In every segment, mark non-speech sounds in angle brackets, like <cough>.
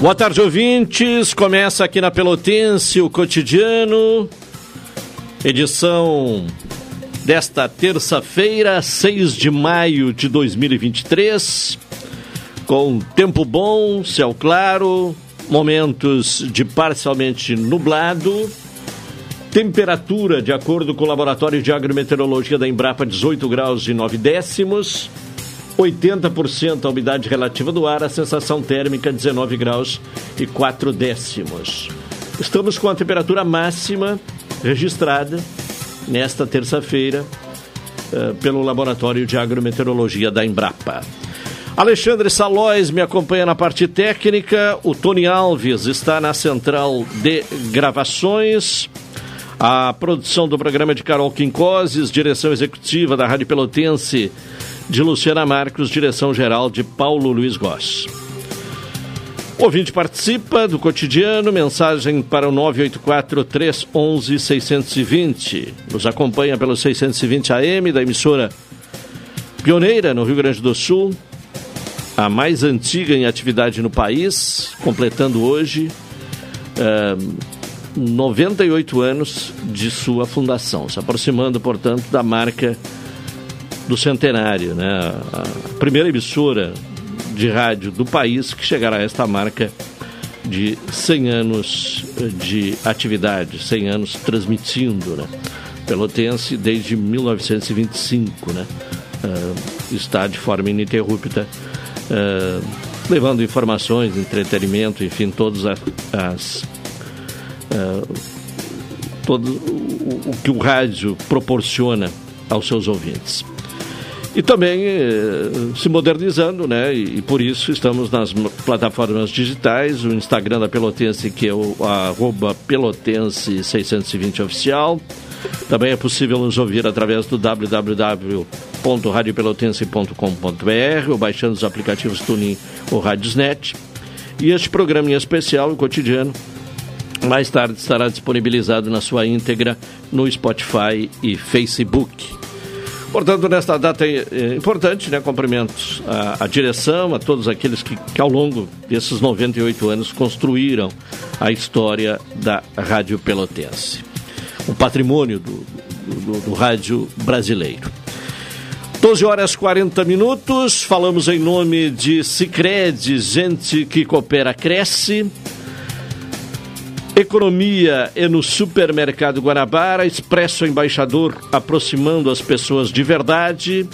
Boa tarde, ouvintes. Começa aqui na Pelotense o cotidiano, edição desta terça-feira, 6 de maio de 2023, com tempo bom, céu claro, momentos de parcialmente nublado, temperatura, de acordo com o Laboratório de Agrometeorologia da Embrapa, 18 graus e 9 décimos. 80% a umidade relativa do ar, a sensação térmica 19 graus e 4 décimos. Estamos com a temperatura máxima registrada nesta terça-feira uh, pelo Laboratório de Agrometeorologia da Embrapa. Alexandre Salóis me acompanha na parte técnica, o Tony Alves está na central de gravações. A produção do programa de Carol Quincoses, direção executiva da Rádio Pelotense de Luciana Marcos, direção-geral de Paulo Luiz Goss. Ouvinte participa do cotidiano, mensagem para o 984-311-620. Nos acompanha pelo 620 AM da emissora pioneira no Rio Grande do Sul, a mais antiga em atividade no país, completando hoje é, 98 anos de sua fundação, se aproximando, portanto, da marca do centenário, né? A primeira emissora de rádio do país que chegará a esta marca de 100 anos de atividade, 100 anos transmitindo, né? Pelotense desde 1925, né? Uh, está de forma ininterrupta uh, levando informações, entretenimento, enfim, todas as, as uh, todo o, o que o rádio proporciona aos seus ouvintes e também eh, se modernizando, né? E, e, por isso estamos nas plataformas digitais, o Instagram da Pelotense, que é o arroba Pelotense 620 oficial. Também é possível nos ouvir através do www.radiopelotense.com.br ou baixando os aplicativos Tuning ou Radiosnet. E este programa em especial, o cotidiano, mais tarde estará disponibilizado na sua íntegra no Spotify e Facebook. Portanto, nesta data é importante, né, cumprimentos à, à direção, a todos aqueles que, que, ao longo desses 98 anos construíram a história da Rádio Pelotense. Um patrimônio do, do, do rádio brasileiro. 12 horas 40 minutos, falamos em nome de Cicred, gente que coopera cresce. Economia é no Supermercado Guanabara, Expresso Embaixador, aproximando as pessoas de verdade.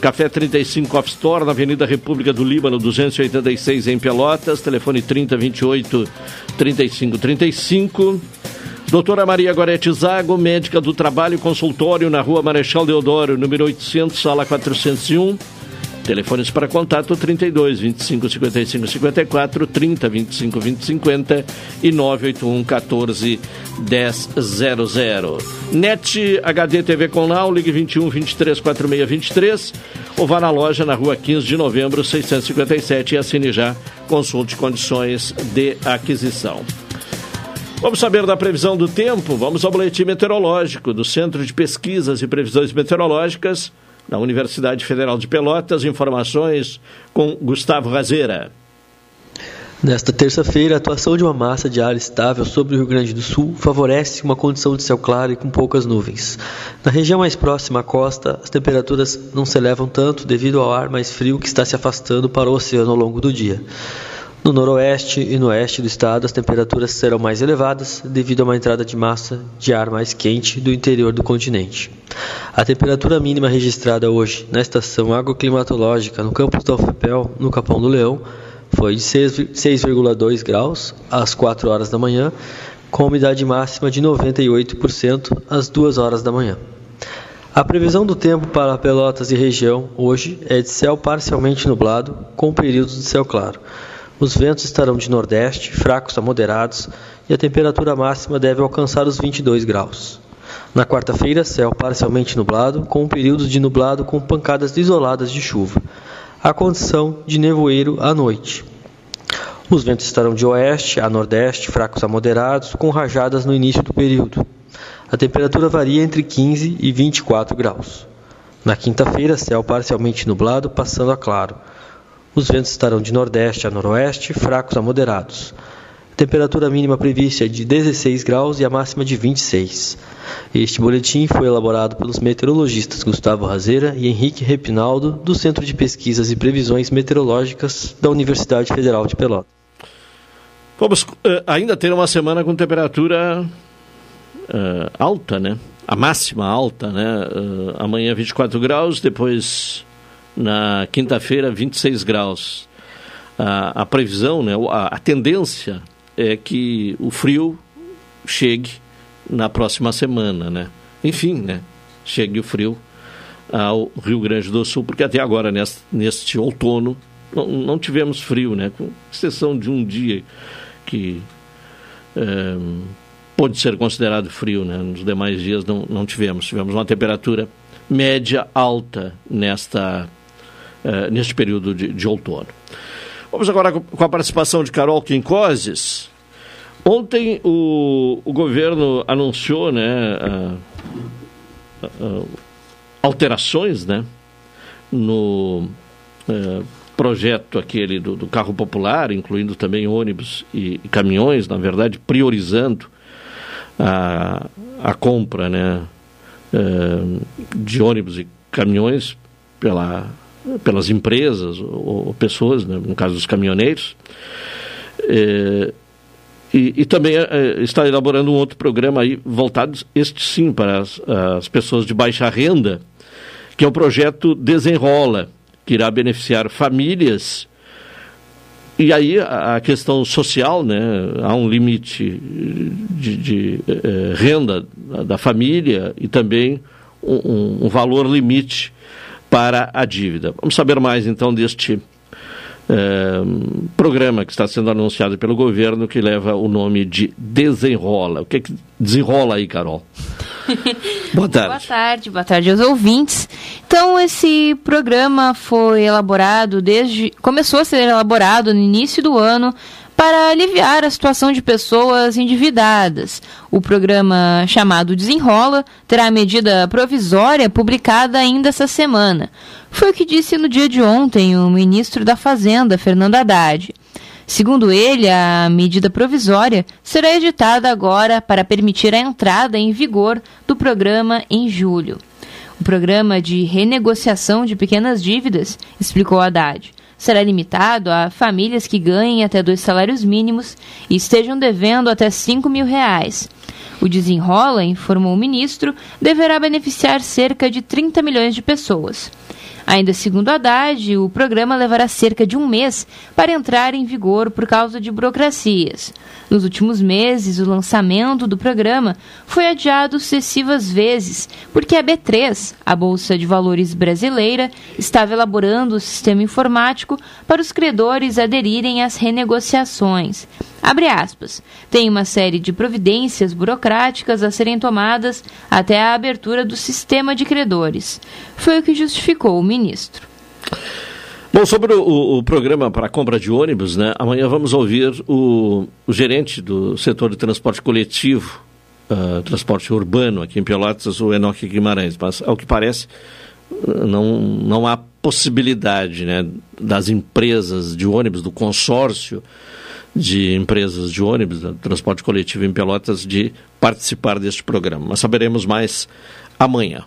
Café 35 Off Store, na Avenida República do Líbano, 286 em Pelotas, telefone 3028 3535. Doutora Maria Gorete Zago, médica do trabalho, consultório na Rua Marechal Deodoro, número 800, sala 401. Telefones para contato 32 25 55 54, 30 25 20 50 e 981 14 1000. NET HD TV com Now, ligue 21 23 46 23 ou vá na loja na rua 15 de novembro 657 e assine já. Consulte condições de aquisição. Vamos saber da previsão do tempo? Vamos ao boletim meteorológico do Centro de Pesquisas e Previsões Meteorológicas da Universidade Federal de Pelotas. Informações com Gustavo Razeira. Nesta terça-feira, a atuação de uma massa de ar estável sobre o Rio Grande do Sul favorece uma condição de céu claro e com poucas nuvens. Na região mais próxima à costa, as temperaturas não se elevam tanto devido ao ar mais frio que está se afastando para o oceano ao longo do dia. No noroeste e no oeste do estado, as temperaturas serão mais elevadas devido a uma entrada de massa de ar mais quente do interior do continente. A temperatura mínima registrada hoje na estação agroclimatológica no campus da UFPEL, no Capão do Leão, foi de 6,2 graus às 4 horas da manhã, com umidade máxima de 98% às 2 horas da manhã. A previsão do tempo para Pelotas e região hoje é de céu parcialmente nublado, com períodos de céu claro. Os ventos estarão de nordeste, fracos a moderados, e a temperatura máxima deve alcançar os 22 graus. Na quarta-feira, céu parcialmente nublado, com períodos de nublado com pancadas isoladas de chuva. A condição de nevoeiro à noite. Os ventos estarão de oeste a nordeste, fracos a moderados, com rajadas no início do período. A temperatura varia entre 15 e 24 graus. Na quinta-feira, céu parcialmente nublado, passando a claro. Os ventos estarão de nordeste a noroeste, fracos a moderados. Temperatura mínima prevista é de 16 graus e a máxima de 26. Este boletim foi elaborado pelos meteorologistas Gustavo Razeira e Henrique Repinaldo, do Centro de Pesquisas e Previsões Meteorológicas da Universidade Federal de Pelotas. Vamos uh, ainda ter uma semana com temperatura uh, alta, né? A máxima alta, né? Uh, amanhã 24 graus, depois na quinta-feira 26 graus. A, a previsão, né? A, a tendência é que o frio chegue na próxima semana, né? Enfim, né? Chegue o frio ao Rio Grande do Sul, porque até agora, neste, neste outono, não, não, tivemos frio, né? Com exceção de um dia que é, pode ser considerado frio, né? Nos demais dias não, não tivemos. Tivemos uma temperatura média alta nesta, uh, neste período de, de, outono. Vamos agora com a participação de Carol Quincoses. Ontem o, o governo anunciou né, uh, uh, alterações né, no projeto aquele do, do, carro popular, incluindo também ônibus e, e caminhões, na verdade, priorizando a, a compra né, uh, de ônibus e caminhões pela, pelas empresas ou, ou pessoas, né, no caso dos caminhoneiros. Uh, e, e, também uh, está elaborando um outro programa aí voltado, este sim, para as, as pessoas de baixa renda, que é o projeto Desenrola, que irá beneficiar famílias e aí a questão social, né? Há um limite de, de eh, renda da família e também um, um, valor limite para a dívida. Vamos saber mais então deste eh, programa que está sendo anunciado pelo governo que leva o nome de Desenrola. O que, é que desenrola aí, Carol? <laughs> boa tarde. Boa tarde, boa tarde aos ouvintes. Então, esse programa foi elaborado desde. começou a ser elaborado no início do ano para aliviar a situação de pessoas endividadas. O programa chamado Desenrola terá a medida provisória publicada ainda essa semana. Foi o que disse no dia de ontem o ministro da Fazenda, Fernando Haddad. Segundo ele, a medida provisória será editada agora para permitir a entrada em vigor do programa em julho. O programa de renegociação de pequenas dívidas, explicou Haddad, será limitado a famílias que ganhem até dois salários mínimos e estejam devendo até 5 mil reais. O desenrola, informou o ministro, deverá beneficiar cerca de 30 milhões de pessoas. Ainda segundo Haddad, o programa levará cerca de um mês para entrar em vigor por causa de burocracias. Nos últimos meses, o lançamento do programa foi adiado sucessivas vezes, porque a B3, a Bolsa de Valores brasileira, estava elaborando o sistema informático para os credores aderirem às renegociações. Abre aspas. Tem uma série de providências burocráticas a serem tomadas até a abertura do sistema de credores. Foi o que justificou o ministro. Bom, sobre o, o programa para compra de ônibus, né? Amanhã vamos ouvir o, o gerente do setor de transporte coletivo, uh, transporte urbano aqui em Pelotas, o Enoque Guimarães. Mas, ao que parece, não, não há possibilidade né, das empresas de ônibus, do consórcio, de empresas de ônibus, de transporte coletivo em Pelotas, de participar deste programa. Mas saberemos mais amanhã.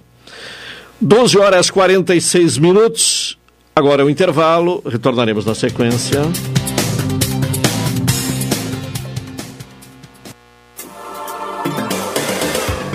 12 horas e 46 minutos. Agora é o intervalo. Retornaremos na sequência.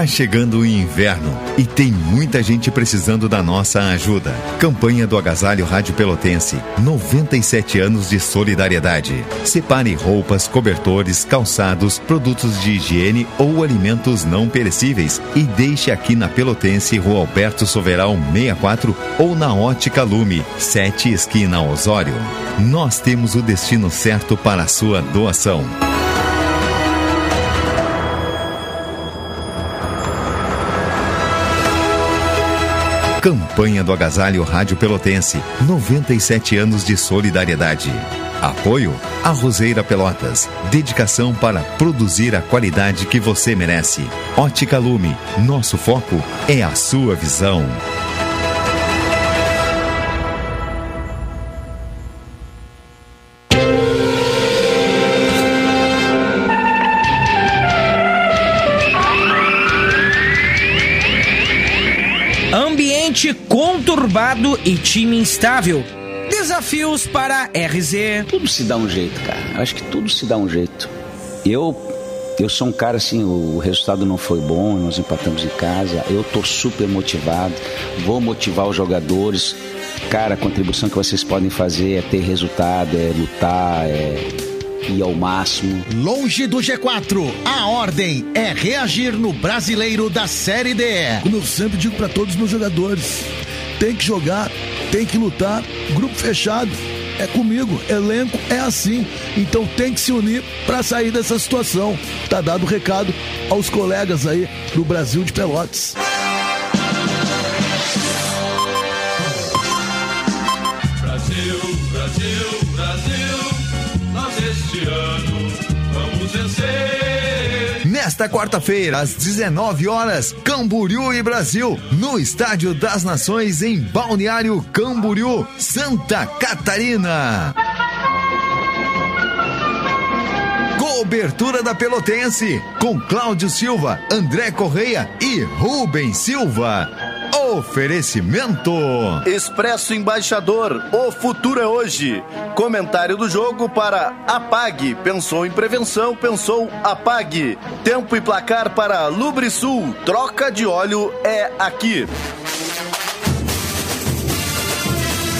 Tá chegando o inverno e tem muita gente precisando da nossa ajuda. Campanha do Agasalho Rádio Pelotense. 97 anos de solidariedade. Separe roupas, cobertores, calçados, produtos de higiene ou alimentos não perecíveis e deixe aqui na Pelotense, Rua Alberto Soveral 64 ou na Ótica Lume, 7 esquina Osório. Nós temos o destino certo para a sua doação. Campanha do Agasalho Rádio Pelotense. 97 anos de solidariedade. Apoio a Pelotas. Dedicação para produzir a qualidade que você merece. Ótica Lume. Nosso foco é a sua visão. Ambiente conturbado e time instável. Desafios para RZ. Tudo se dá um jeito, cara. Acho que tudo se dá um jeito. Eu eu sou um cara assim, o resultado não foi bom, nós empatamos em casa. Eu tô super motivado, vou motivar os jogadores. Cara, a contribuição que vocês podem fazer é ter resultado, é lutar, é ir ao máximo. Longe do G4, a ordem é reagir no Brasileiro da Série D. Como eu sempre digo para todos os meus jogadores, tem que jogar, tem que lutar, grupo fechado. É comigo, elenco é assim. Então tem que se unir para sair dessa situação. Tá dado o recado aos colegas aí do Brasil de Pelotas. Nesta quarta-feira, às 19 horas, Camboriú e Brasil, no Estádio das Nações, em Balneário Camboriú, Santa Catarina. Cobertura da Pelotense, com Cláudio Silva, André Correia e Rubem Silva. Oferecimento: Expresso Embaixador, o futuro é hoje. Comentário do jogo para Apague. Pensou em prevenção, pensou Apague. Tempo e placar para Lubrisul. Troca de óleo é aqui.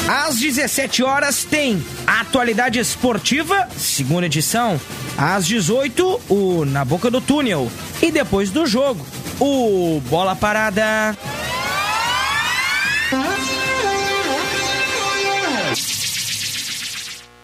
Às 17 horas tem Atualidade Esportiva, segunda edição. Às 18, o Na Boca do Túnel. E depois do jogo, o Bola Parada.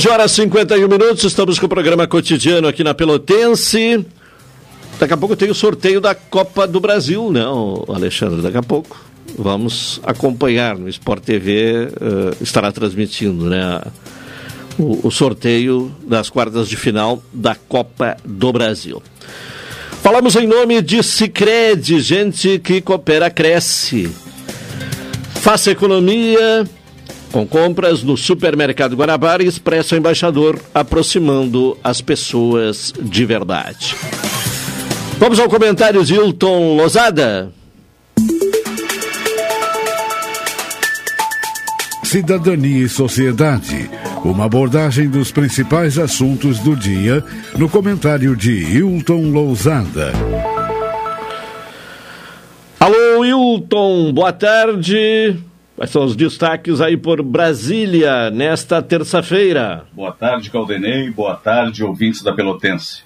Doze horas e 51 minutos, estamos com o programa cotidiano aqui na Pelotense. Daqui a pouco tem o sorteio da Copa do Brasil, né, Alexandre? Daqui a pouco vamos acompanhar no Sport TV, uh, estará transmitindo, né, o, o sorteio das quartas de final da Copa do Brasil. Falamos em nome de Cicred, gente que coopera, cresce. Faça economia Com compras no Supermercado Guanabara e Expresso Embaixador, aproximando as pessoas de verdade. Vamos ao comentário de Hilton Lozada. Cidadania e Sociedade. Uma abordagem dos principais assuntos do dia no comentário de Hilton Lousada. Alô, Hilton, boa tarde. Quais são os destaques aí por Brasília nesta terça-feira? Boa tarde, Caldenei. Boa tarde, ouvintes da Pelotense.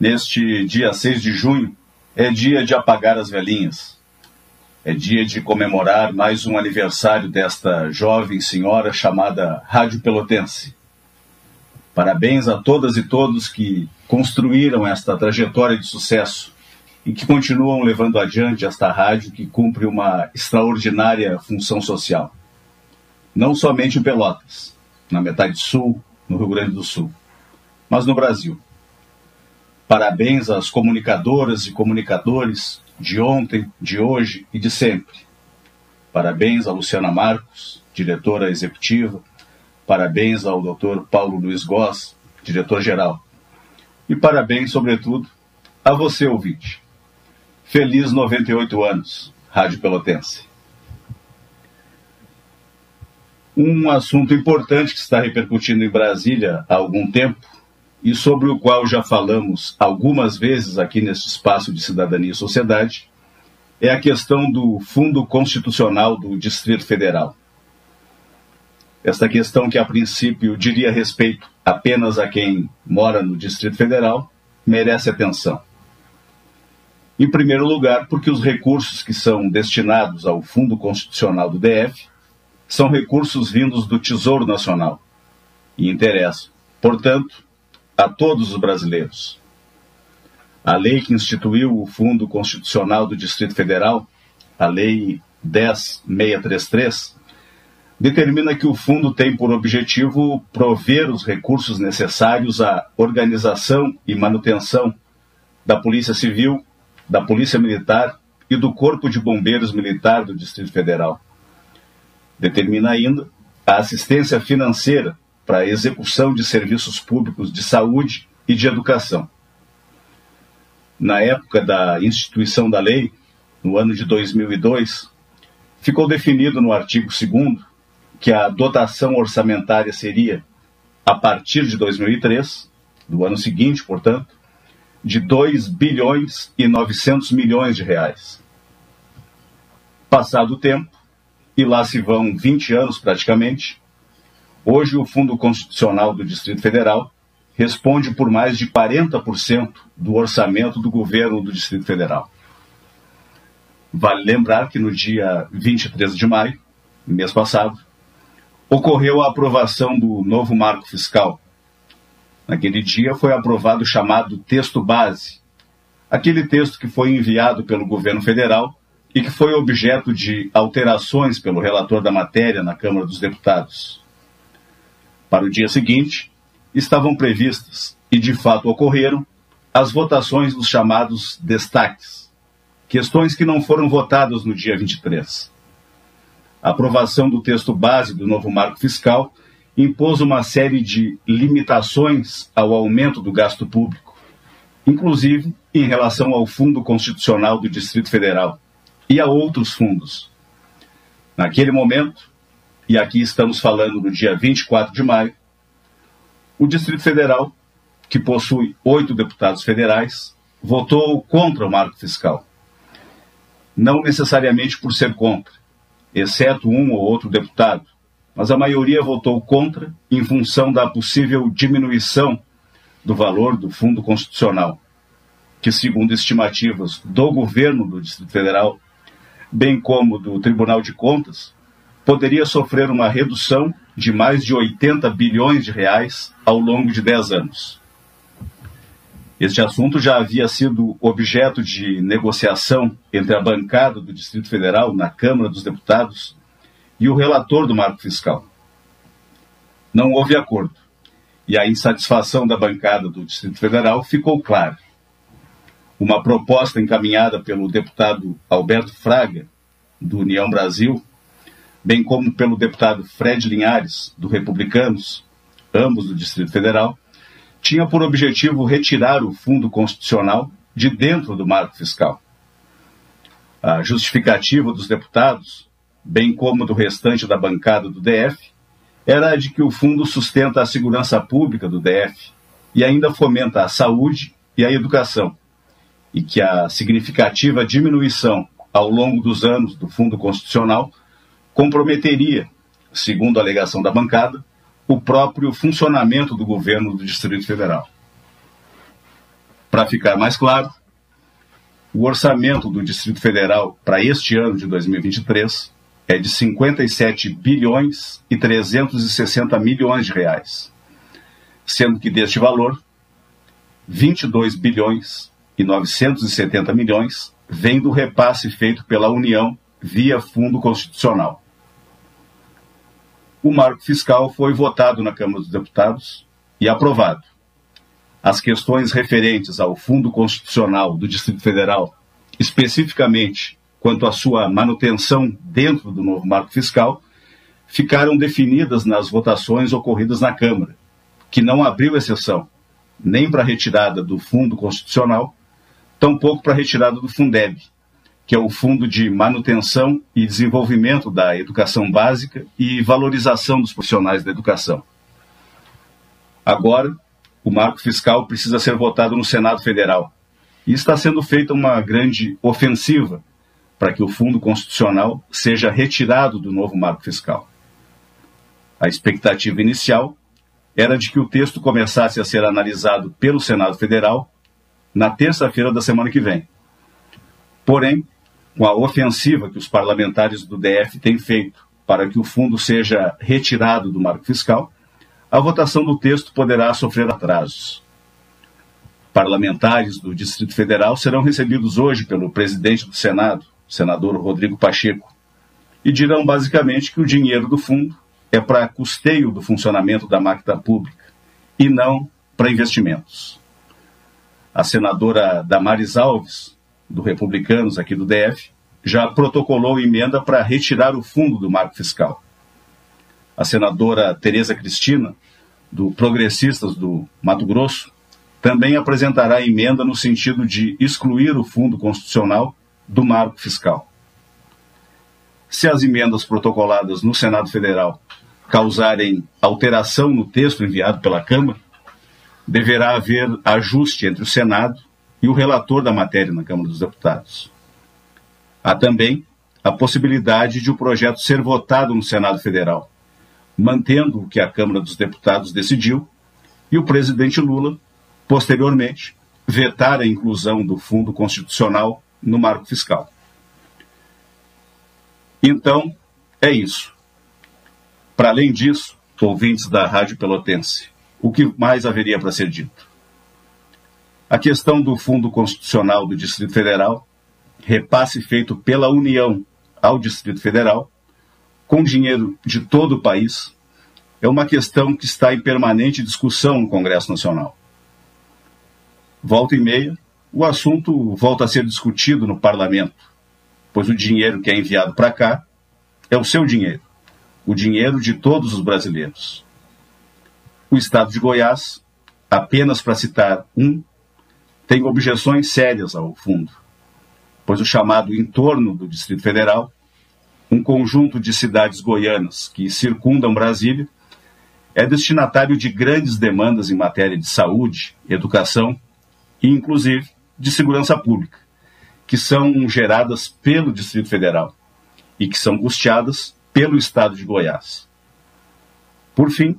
Neste dia 6 de junho, é dia de apagar as velhinhas é dia de comemorar mais um aniversário desta jovem senhora chamada Rádio Pelotense. Parabéns a todas e todos que construíram esta trajetória de sucesso e que continuam levando adiante esta rádio que cumpre uma extraordinária função social. Não somente em Pelotas, na metade sul, no Rio Grande do Sul, mas no Brasil. Parabéns às comunicadoras e comunicadores de ontem, de hoje e de sempre. Parabéns a Luciana Marcos, diretora executiva. Parabéns ao Dr. Paulo Luiz Goss, diretor-geral. E parabéns, sobretudo, a você, ouvinte. Feliz 98 anos, Rádio Pelotense. Um assunto importante que está repercutindo em Brasília há algum tempo e sobre o qual já falamos algumas vezes aqui nesse espaço de cidadania e sociedade, é a questão do Fundo Constitucional do Distrito Federal. Esta questão que a princípio diria respeito apenas a quem mora no Distrito Federal merece atenção. Em primeiro lugar, porque os recursos que são destinados ao Fundo Constitucional do DF são recursos vindos do Tesouro Nacional e interessam, portanto, a todos os brasileiros. A lei que instituiu o Fundo Constitucional do Distrito Federal, a Lei 10633, determina que o fundo tem por objetivo prover os recursos necessários à organização e manutenção da Polícia Civil, da Polícia Militar e do Corpo de Bombeiros Militar do Distrito Federal. Determina ainda a assistência financeira para a execução de serviços públicos de saúde e de educação. Na época da instituição da lei, no ano de 2002, ficou definido no artigo 2 que a dotação orçamentária seria, a partir de 2003, do ano seguinte, portanto, de 2 bilhões e 900 milhões de reais. Passado o tempo, e lá se vão 20 anos praticamente, Hoje, o Fundo Constitucional do Distrito Federal responde por mais de 40% do orçamento do governo do Distrito Federal. Vale lembrar que no dia 23 de maio, mês passado, ocorreu a aprovação do novo marco fiscal. Naquele dia foi aprovado o chamado texto base, aquele texto que foi enviado pelo governo federal e que foi objeto de alterações pelo relator da matéria na Câmara dos Deputados. Para o dia seguinte, estavam previstas, e de fato ocorreram, as votações dos chamados destaques, questões que não foram votadas no dia 23. A aprovação do texto base do novo marco fiscal impôs uma série de limitações ao aumento do gasto público, inclusive em relação ao Fundo Constitucional do Distrito Federal e a outros fundos. Naquele momento, e aqui estamos falando do dia 24 de maio, o Distrito Federal, que possui oito deputados federais, votou contra o marco fiscal. Não necessariamente por ser contra, exceto um ou outro deputado, mas a maioria votou contra em função da possível diminuição do valor do Fundo Constitucional, que, segundo estimativas do governo do Distrito Federal, bem como do Tribunal de Contas, poderia sofrer uma redução de mais de 80 bilhões de reais ao longo de 10 anos. Este assunto já havia sido objeto de negociação entre a bancada do Distrito Federal na Câmara dos Deputados e o relator do marco fiscal. Não houve acordo e a insatisfação da bancada do Distrito Federal ficou clara. Uma proposta encaminhada pelo deputado Alberto Fraga, do União Brasil, bem como pelo deputado Fred Linhares, do Republicanos, ambos do Distrito Federal, tinha por objetivo retirar o fundo constitucional de dentro do marco fiscal. A justificativa dos deputados, bem como do restante da bancada do DF, era a de que o fundo sustenta a segurança pública do DF e ainda fomenta a saúde e a educação, e que a significativa diminuição ao longo dos anos do fundo constitucional comprometeria, segundo a alegação da bancada, o próprio funcionamento do governo do Distrito Federal. Para ficar mais claro, o orçamento do Distrito Federal para este ano de 2023 é de 57 bilhões e 360 milhões de reais, sendo que deste valor, 22 bilhões e 970 milhões vem do repasse feito pela União via Fundo Constitucional o marco fiscal foi votado na Câmara dos Deputados e aprovado. As questões referentes ao Fundo Constitucional do Distrito Federal, especificamente quanto à sua manutenção dentro do novo marco fiscal, ficaram definidas nas votações ocorridas na Câmara, que não abriu exceção nem para a retirada do Fundo Constitucional, tampouco para a retirada do Fundeb, que é o Fundo de Manutenção e Desenvolvimento da Educação Básica e Valorização dos Profissionais da Educação. Agora, o marco fiscal precisa ser votado no Senado Federal e está sendo feita uma grande ofensiva para que o Fundo Constitucional seja retirado do novo marco fiscal. A expectativa inicial era de que o texto começasse a ser analisado pelo Senado Federal na terça-feira da semana que vem. Porém, com a ofensiva que os parlamentares do DF têm feito para que o fundo seja retirado do marco fiscal, a votação do texto poderá sofrer atrasos. Parlamentares do Distrito Federal serão recebidos hoje pelo presidente do Senado, senador Rodrigo Pacheco, e dirão basicamente que o dinheiro do fundo é para custeio do funcionamento da máquina pública e não para investimentos. A senadora Damares Alves do Republicanos aqui do DF, já protocolou emenda para retirar o fundo do marco fiscal. A senadora Tereza Cristina, do Progressistas do Mato Grosso, também apresentará emenda no sentido de excluir o fundo constitucional do marco fiscal. Se as emendas protocoladas no Senado Federal causarem alteração no texto enviado pela Câmara, deverá haver ajuste entre o Senado e o relator da matéria na Câmara dos Deputados. Há também a possibilidade de o projeto ser votado no Senado Federal, mantendo o que a Câmara dos Deputados decidiu, e o presidente Lula, posteriormente, vetar a inclusão do Fundo Constitucional no marco fiscal. Então, é isso. Para além disso, ouvintes da Rádio Pelotense, o que mais haveria para ser dito? A questão do Fundo Constitucional do Distrito Federal, repasse feito pela União ao Distrito Federal, com dinheiro de todo o país, é uma questão que está em permanente discussão no Congresso Nacional. Volta e meia, o assunto volta a ser discutido no parlamento, pois o dinheiro que é enviado para cá é o seu dinheiro, o dinheiro de todos os brasileiros. O estado de Goiás, apenas para citar um, tem objeções sérias ao fundo, pois o chamado entorno do Distrito Federal, um conjunto de cidades goianas que circundam Brasília, é destinatário de grandes demandas em matéria de saúde, educação e, inclusive, de segurança pública, que são geradas pelo Distrito Federal e que são custeadas pelo Estado de Goiás. Por fim,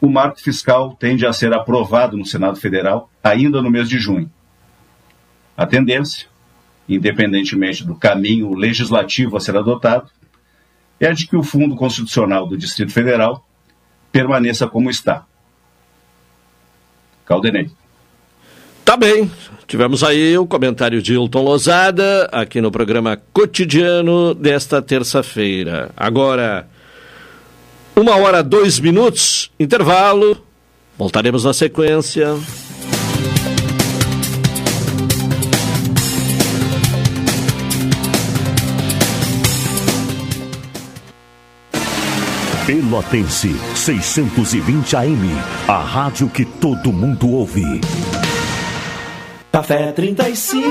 o marco fiscal tende a ser aprovado no Senado Federal ainda no mês de junho. A tendência, independentemente do caminho legislativo a ser adotado, é de que o Fundo Constitucional do Distrito Federal permaneça como está. Caldenei. Tá bem. Tivemos aí o comentário de Hilton Lozada aqui no programa cotidiano desta terça-feira. Agora, uma hora, dois minutos, intervalo. Voltaremos na sequência. Pelotense 620 AM, a rádio que todo mundo ouve. Café 35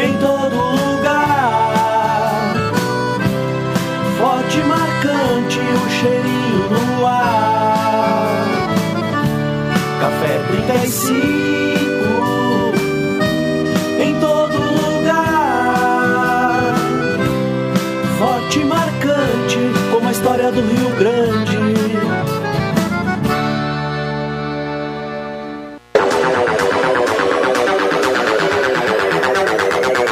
em todo lugar. Forte, marcante, o cheirinho no ar. Café 35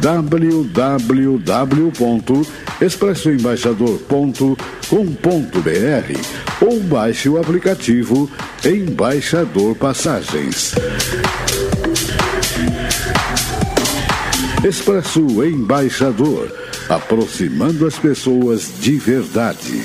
www.expressoembaixador.com.br ou baixe o aplicativo Embaixador Passagens. Expresso Embaixador, aproximando as pessoas de verdade.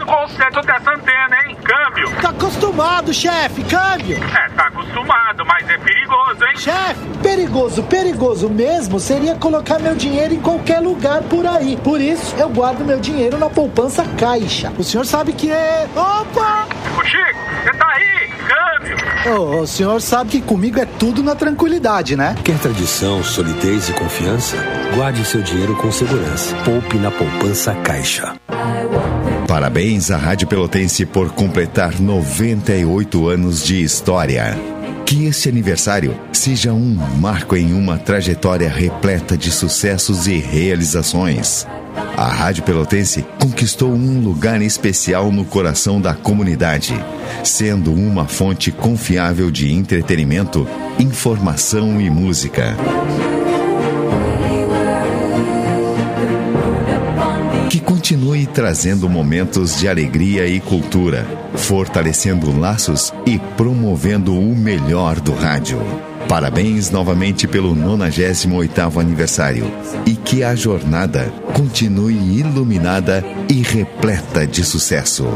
No conserto dessa antena, hein? Câmbio. Tá acostumado, chefe, câmbio. É, tá acostumado, mas é perigoso, hein? Chefe, perigoso, perigoso mesmo seria colocar meu dinheiro em qualquer lugar por aí. Por isso, eu guardo meu dinheiro na poupança caixa. O senhor sabe que é. Opa! Ô Chico, você tá aí? Câmbio. Oh, o senhor sabe que comigo é tudo na tranquilidade, né? Quer tradição, solidez e confiança? Guarde seu dinheiro com segurança. Poupe na poupança caixa. Parabéns à Rádio Pelotense por completar 98 anos de história. Que esse aniversário seja um marco em uma trajetória repleta de sucessos e realizações. A Rádio Pelotense conquistou um lugar especial no coração da comunidade, sendo uma fonte confiável de entretenimento, informação e música. Continue trazendo momentos de alegria e cultura, fortalecendo laços e promovendo o melhor do rádio. Parabéns novamente pelo 98º aniversário e que a jornada continue iluminada e repleta de sucesso.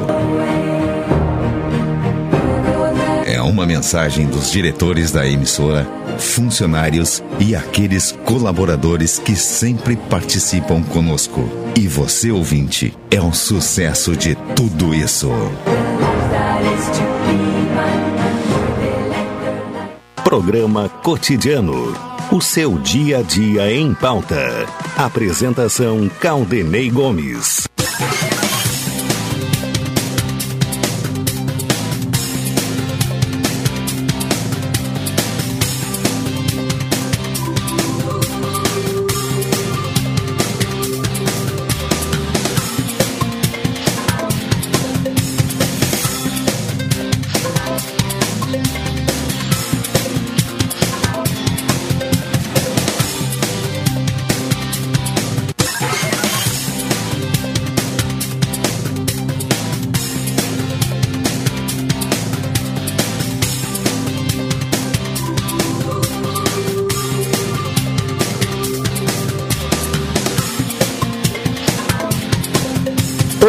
É uma mensagem dos diretores da emissora, funcionários e aqueles colaboradores que sempre participam conosco. E você, ouvinte, é um sucesso de tudo isso. Programa Cotidiano. O seu dia a dia em pauta. Apresentação Caldenei Gomes.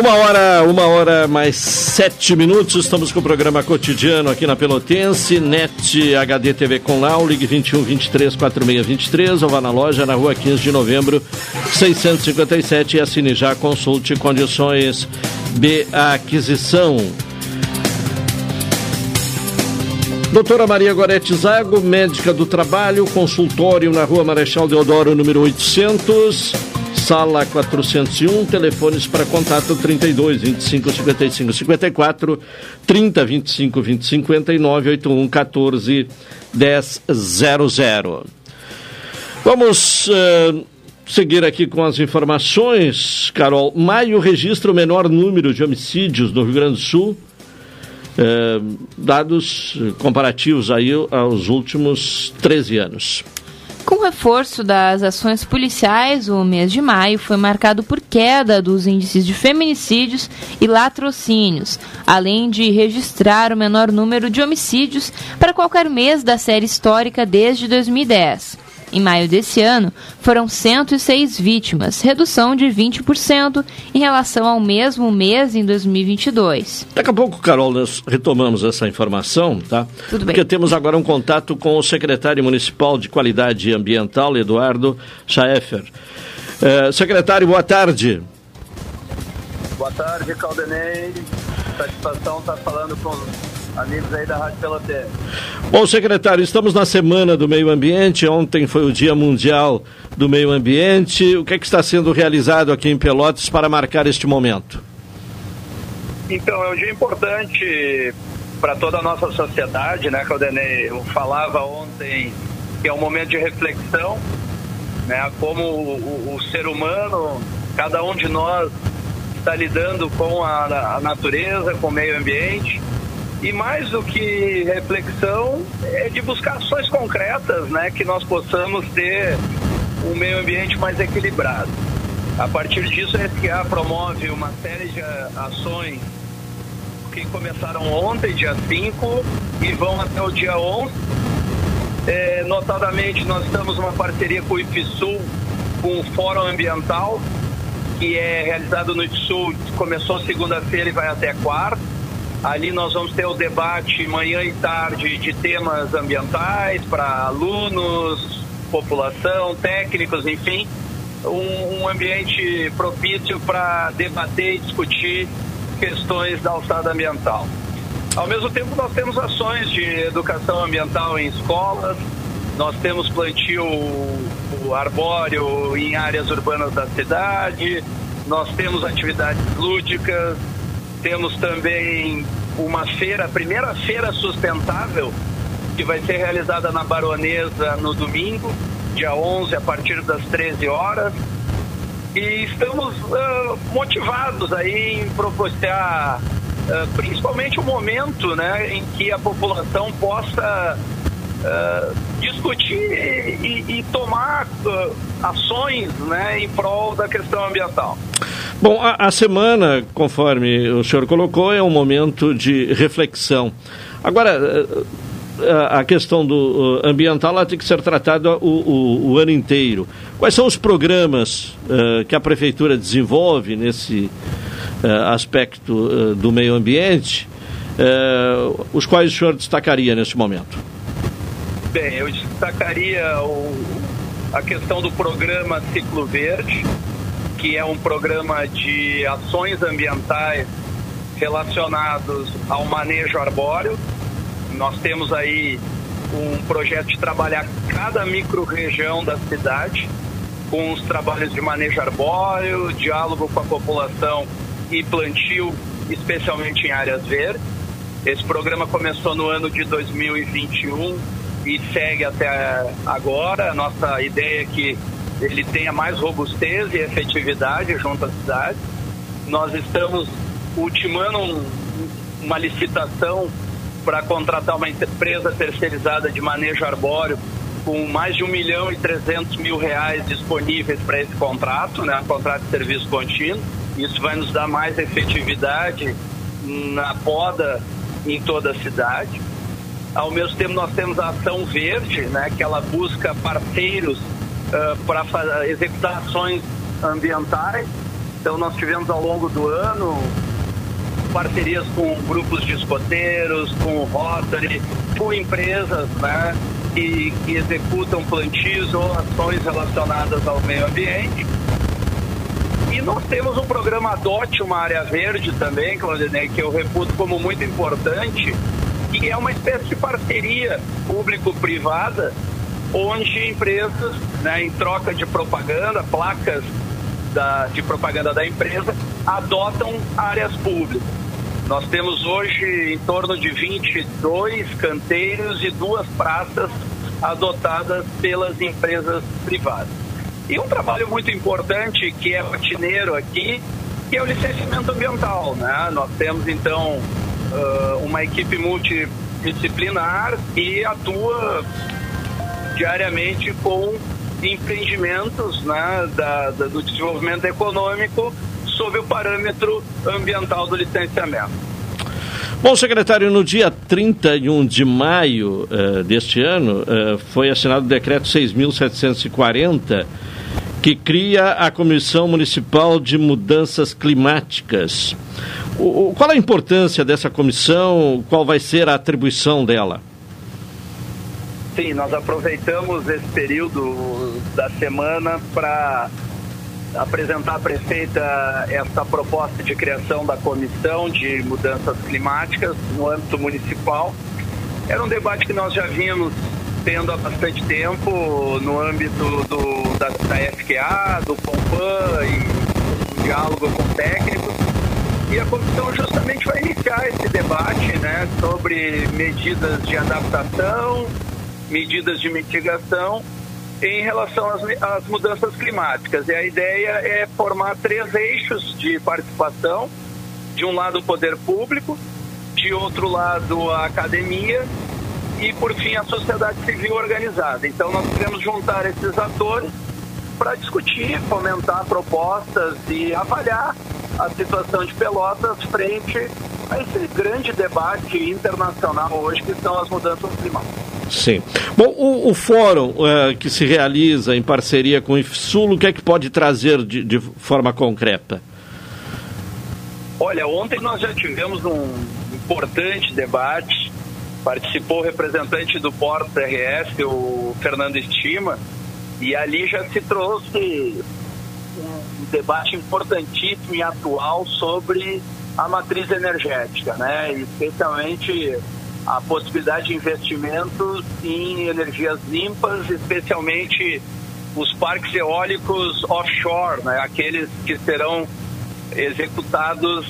Uma hora, uma hora mais sete minutos. Estamos com o programa cotidiano aqui na Pelotense, NET HD TV com Lau, ligue 21 23 46 23 ou vá na loja na rua 15 de novembro 657 e assine já, consulte condições de aquisição. Doutora Maria Gorete Zago, médica do trabalho, consultório na rua Marechal Deodoro, número 800 sala 401, telefones para contato 32 25 55 54, 30 25 20 59, 81 14 10 00. Vamos uh, seguir aqui com as informações, Carol. Maio registra o menor número de homicídios no Rio Grande do Sul. Uh, dados comparativos aí aos últimos 13 anos. Com o reforço das ações policiais, o mês de maio foi marcado por queda dos índices de feminicídios e latrocínios, além de registrar o menor número de homicídios para qualquer mês da série histórica desde 2010. Em maio desse ano, foram 106 vítimas, redução de 20% em relação ao mesmo mês em 2022. Daqui a pouco, Carol, nós retomamos essa informação, tá? Tudo bem. Porque temos agora um contato com o secretário municipal de Qualidade Ambiental, Eduardo Schaeffer. É, secretário, boa tarde. Boa tarde, Caldenei. Satisfação estar falando com amigos aí da Rádio Pelotense. Bom, secretário, estamos na Semana do Meio Ambiente. Ontem foi o Dia Mundial do Meio Ambiente. O que, é que está sendo realizado aqui em Pelotas para marcar este momento? Então, é um dia importante para toda a nossa sociedade, né, Caldenei? Eu falava ontem que é um momento de reflexão, né, como o, o, o ser humano, cada um de nós está lidando com a, a natureza, com o meio ambiente e mais do que reflexão, é de buscar ações concretas, né, que nós possamos ter um meio ambiente mais equilibrado. A partir disso, a SQA promove uma série de ações que começaram ontem, dia 5, e vão até o dia 11. É, notadamente, nós estamos uma parceria com o IFSUL, com o Fórum Ambiental, que é realizado no IFSUL, começou segunda-feira e vai até quarta Ali nós vamos ter o debate manhã e tarde de temas ambientais para alunos, população, técnicos, enfim, um, um ambiente propício para debater e discutir questões da alçada ambiental. Ao mesmo tempo, nós temos ações de educação ambiental em escolas, nós temos plantio arbóreo em áreas urbanas da cidade, nós temos atividades lúdicas, temos também uma feira, a primeira feira sustentável, que vai ser realizada na Baronesa no domingo, dia 11, a partir das 13 horas. E estamos uh, motivados aí em propiciar uh, principalmente o um momento né, em que a população possa uh, discutir e, e tomar ações né, em prol da questão ambiental. Bom, a, a, semana, conforme o senhor colocou, é um momento de reflexão. Agora, eh, eh, a questão do ambiental ela tem que ser tratada o, o, o ano inteiro. Quais são os programas uh, que a prefeitura desenvolve nesse uh, aspecto uh, do meio ambiente, os quais o senhor destacaria nesse momento? Bem, eu destacaria o, a questão do programa Ciclo Verde, que é um programa de ações ambientais relacionados ao manejo arbóreo. Nós temos aí um projeto de trabalhar cada micro-região da cidade com os trabalhos de manejo arbóreo, diálogo com a população e plantio, especialmente em áreas verdes. Esse programa começou no ano de 2021 e segue até agora. A nossa ideia é que ele tenha mais robustez e efetividade junto à cidade. Nós estamos ultimando um, uma licitação para contratar uma empresa terceirizada de manejo arbóreo com mais de 1 milhão e 300 mil reais disponíveis para esse contrato, né, um contrato de serviço contínuo. Isso vai nos dar mais efetividade na poda em toda a cidade. Ao mesmo tempo, nós temos a Ação Verde, né, que ela busca parceiros uh, para executar ações ambientais. Então, nós tivemos ao longo do ano parcerias com grupos de escoteiros, com Rotary, com empresas né, que, que executam plantios ou ações relacionadas ao meio ambiente. E nós temos um programa Adote uma área verde também, Claudinei, que eu reputo como muito importante, que é uma espécie de parceria público-privada onde empresas, né, em troca de propaganda, placas da, de propaganda da empresa adotam áreas públicas. Nós temos hoje em torno de 22 canteiros e duas praças adotadas pelas empresas privadas. E um trabalho muito importante que é rotineiro aqui, que é o licenciamento ambiental. Né? Nós temos então uma equipe multidisciplinar que atua diariamente com empreendimentos né, da, da, do desenvolvimento econômico sob o parâmetro ambiental do licenciamento. Bom, secretário, no dia 31 de maio uh, deste ano, uh, foi assinado o decreto 6.740, que cria a Comissão Municipal de Mudanças Climáticas. O, qual a importância dessa comissão? Qual vai ser a atribuição dela? Sim, nós aproveitamos esse período da semana para apresentar à prefeita essa proposta de criação da comissão de mudanças climáticas no âmbito municipal. Era um debate que nós já vimos tendo há bastante tempo no âmbito do, da, da FQA, do POMPAN e diálogo com técnicos. E a comissão justamente vai iniciar esse debate né, sobre medidas de adaptação, medidas de mitigação em relação às, às, mudanças climáticas. E a ideia é formar três eixos de participação: de um lado, o poder público, de outro lado, a academia e, por fim, a sociedade civil organizada. Então, nós queremos juntar esses atores para discutir, fomentar propostas e avaliar a situação de Pelotas frente a esse grande debate internacional hoje que são as mudanças climáticas. Sim. Bom, o, o fórum uh, que se realiza em parceria com o IFSUL, o que é que pode trazer de, de forma concreta? Olha, ontem nós já tivemos um importante debate, participou o representante do Porto RS, o Fernando Estima, e ali já se trouxe um debate importantíssimo e atual sobre a matriz energética, né? Especialmente a possibilidade de investimentos em energias limpas, especialmente os parques eólicos offshore, né? aqueles que serão executados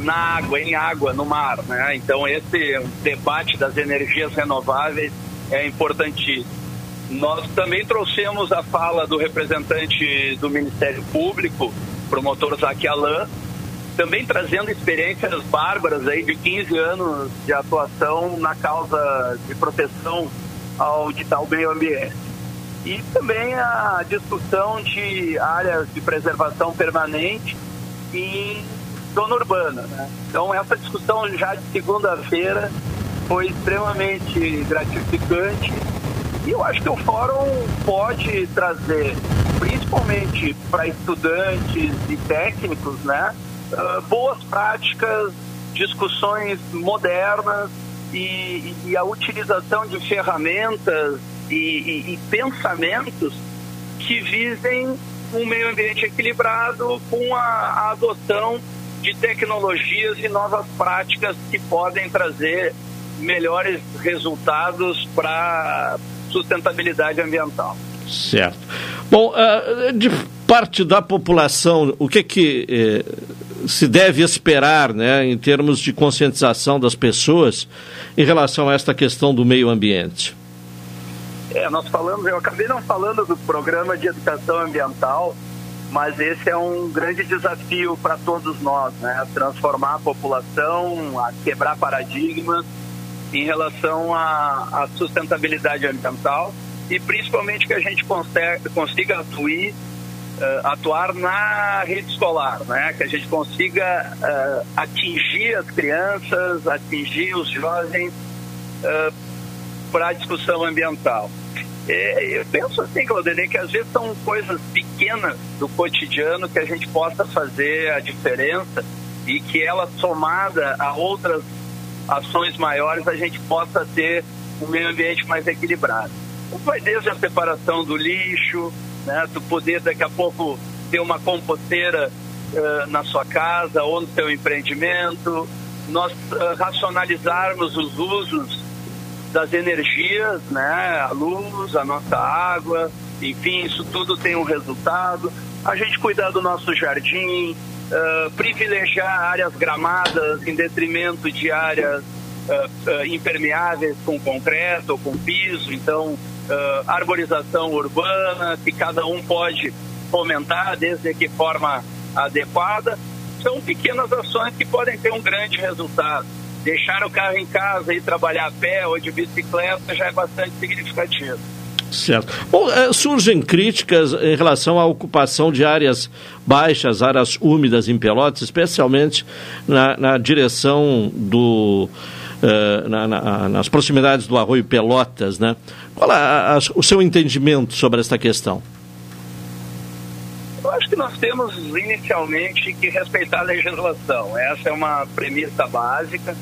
na água, em água, no mar. Né? Então, esse debate das energias renováveis é importantíssimo. Nós também trouxemos a fala do representante do Ministério Público, promotor Zaque Alain, também trazendo experiências bárbaras aí de 15 anos de atuação na causa de proteção ao, de tal meio ambiente. E também a discussão de áreas de preservação permanente em zona urbana. Né? Então, essa discussão já de segunda-feira foi extremamente gratificante e eu acho que o fórum pode trazer, principalmente para estudantes e técnicos, né, uh, boas práticas, discussões modernas e, e, a utilização de ferramentas e, e, e pensamentos que visem um meio ambiente equilibrado com a, a adoção de tecnologias e novas práticas que podem trazer melhores resultados para sustentabilidade ambiental. Certo. Bom, uh, de parte da população, o que que eh, se deve esperar, né, em termos de conscientização das pessoas em relação a esta questão do meio ambiente? É, nós falamos, eu acabei não falando do programa de educação ambiental, mas esse é um grande desafio para todos nós, né? Transformar a população, a quebrar paradigmas em relação à, à sustentabilidade ambiental e principalmente que a gente consiga, consiga atuar, uh, atuar na rede escolar, né? que a gente consiga uh, atingir as crianças, atingir os jovens uh, para a discussão ambiental. Eu penso assim, Claudine, que às vezes são coisas pequenas do cotidiano que a gente possa fazer a diferença e que ela somada a outras ações maiores a gente possa ter um meio ambiente mais equilibrado. Então, vai desde a separação do lixo, né, tu poder daqui a pouco ter uma composteira uh, na sua casa ou no seu empreendimento, nós uh, racionalizarmos os usos das energias, né, a luz, a nossa água, enfim, isso tudo tem um resultado. a gente cuidar do nosso jardim, uh, privilegiar áreas gramadas em detrimento de áreas uh, impermeáveis com concreto ou com piso. Então, arborização urbana, que cada um pode fomentar desde que forma adequada. São pequenas ações que podem ter um grande resultado. Deixar o carro em casa e trabalhar a pé ou de bicicleta já é bastante significativo. Certo. Bom, é, surgem críticas em relação à ocupação de áreas baixas, áreas úmidas em Pelotas, especialmente na, na direção do. Uh, na, na, nas proximidades do Arroio Pelotas, né? Qual a, a, o seu entendimento sobre esta questão? Eu acho que nós temos inicialmente que respeitar a legislação. Essa é uma premissa básica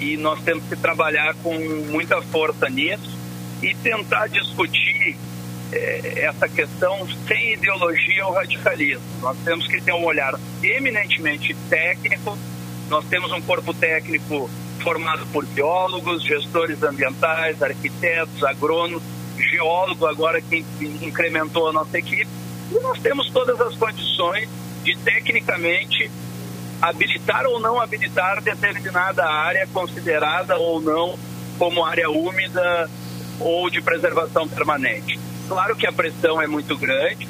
e nós temos que trabalhar com muita força nisso e tentar discutir é, essa questão sem ideologia ou radicalismo. Nós temos que ter um olhar eminentemente técnico, nós temos um corpo técnico formado por biólogos, gestores ambientais, arquitetos, agrônomos, geólogo agora que incrementou a nossa equipe, e nós temos todas as condições de tecnicamente habilitar ou não habilitar determinada área considerada ou não como área úmida ou de preservação permanente. Claro que a pressão é muito grande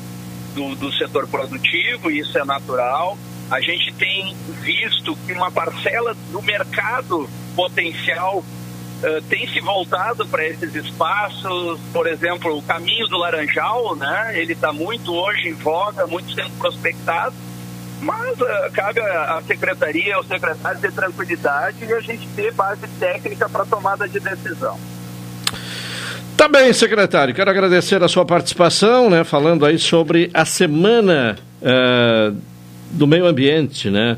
do, do setor produtivo, e isso é natural. A gente tem visto que uma parcela do mercado potencial uh, tem se voltado para esses espaços, por exemplo, o caminho do Laranjal, né? Ele está muito hoje em voga, muito sendo prospectado, mas uh, cabe à secretaria, ao secretário ter tranquilidade e a gente ter base técnica para tomada de decisão. Tá bem, secretário. Quero agradecer a sua participação, né? Falando aí sobre a semana uh, do meio ambiente, né?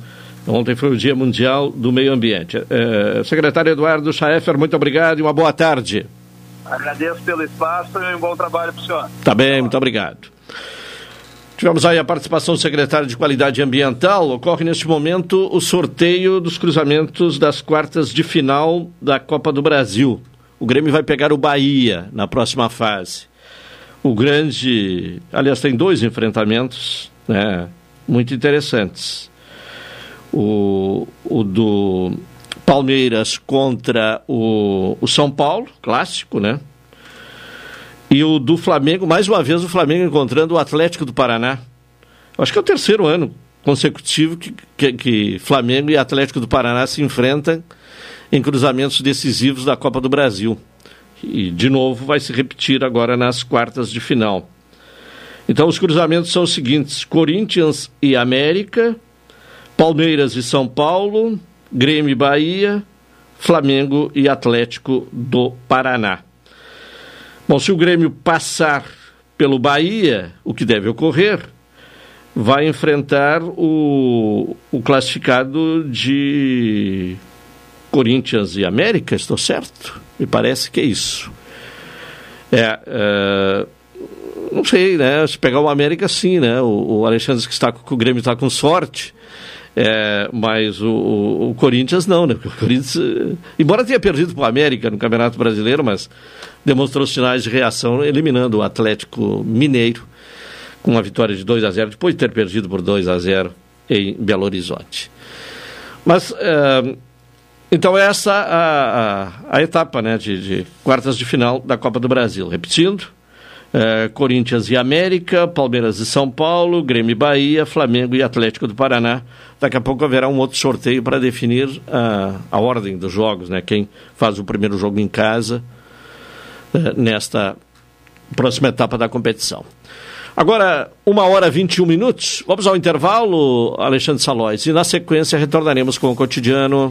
Ontem foi o Dia Mundial do Meio Ambiente. Uh, secretário Eduardo Schaeffer, muito obrigado e uma boa tarde. Agradeço pelo espaço e um bom trabalho para o senhor. Tá bem, muito obrigado. Tivemos aí a participação do secretário de Qualidade Ambiental. Ocorre neste momento o sorteio dos cruzamentos das quartas de final da Copa do Brasil o Grêmio vai pegar o Bahia na próxima fase. O grande. Aliás, tem dois enfrentamentos né, muito interessantes. O, o do Palmeiras contra o, o São Paulo, clássico, né? E o do Flamengo, mais uma vez o Flamengo encontrando o Atlético do Paraná. Acho que é o terceiro ano consecutivo que, que, que Flamengo e Atlético do Paraná se enfrentam em cruzamentos decisivos da Copa do Brasil. E, de novo, vai se repetir agora nas quartas de final. Então, os cruzamentos são os seguintes: Corinthians e América, Palmeiras e São Paulo, Grêmio e Bahia, Flamengo e Atlético do Paraná. Bom, se o Grêmio passar pelo Bahia, o que deve ocorrer, vai enfrentar o, o classificado de Corinthians e América, estou certo? Me parece que é isso. É, é não sei, né? Se pegar o América, sim, né? O, o Alexandre que está com o Grêmio está com sorte. É, mas o, o, Corinthians não, né? <laughs> O Corinthians, embora tenha perdido para o América no Campeonato Brasileiro, mas demonstrou sinais de reação eliminando o Atlético Mineiro com uma vitória de 2 a 0 depois de ter perdido por 2 a 0 em Belo Horizonte. Mas é, então, essa a, a, a etapa né, de, de, quartas de final da Copa do Brasil. Repetindo, é, Corinthians e América, Palmeiras e São Paulo, Grêmio e Bahia, Flamengo e Atlético do Paraná. Daqui a pouco haverá um outro sorteio para definir a, a ordem dos jogos, né? quem faz o primeiro jogo em casa é, nesta próxima etapa da competição. Agora, uma hora e 21 minutos. Vamos ao intervalo, Alexandre Salóis. E na sequência retornaremos com o cotidiano.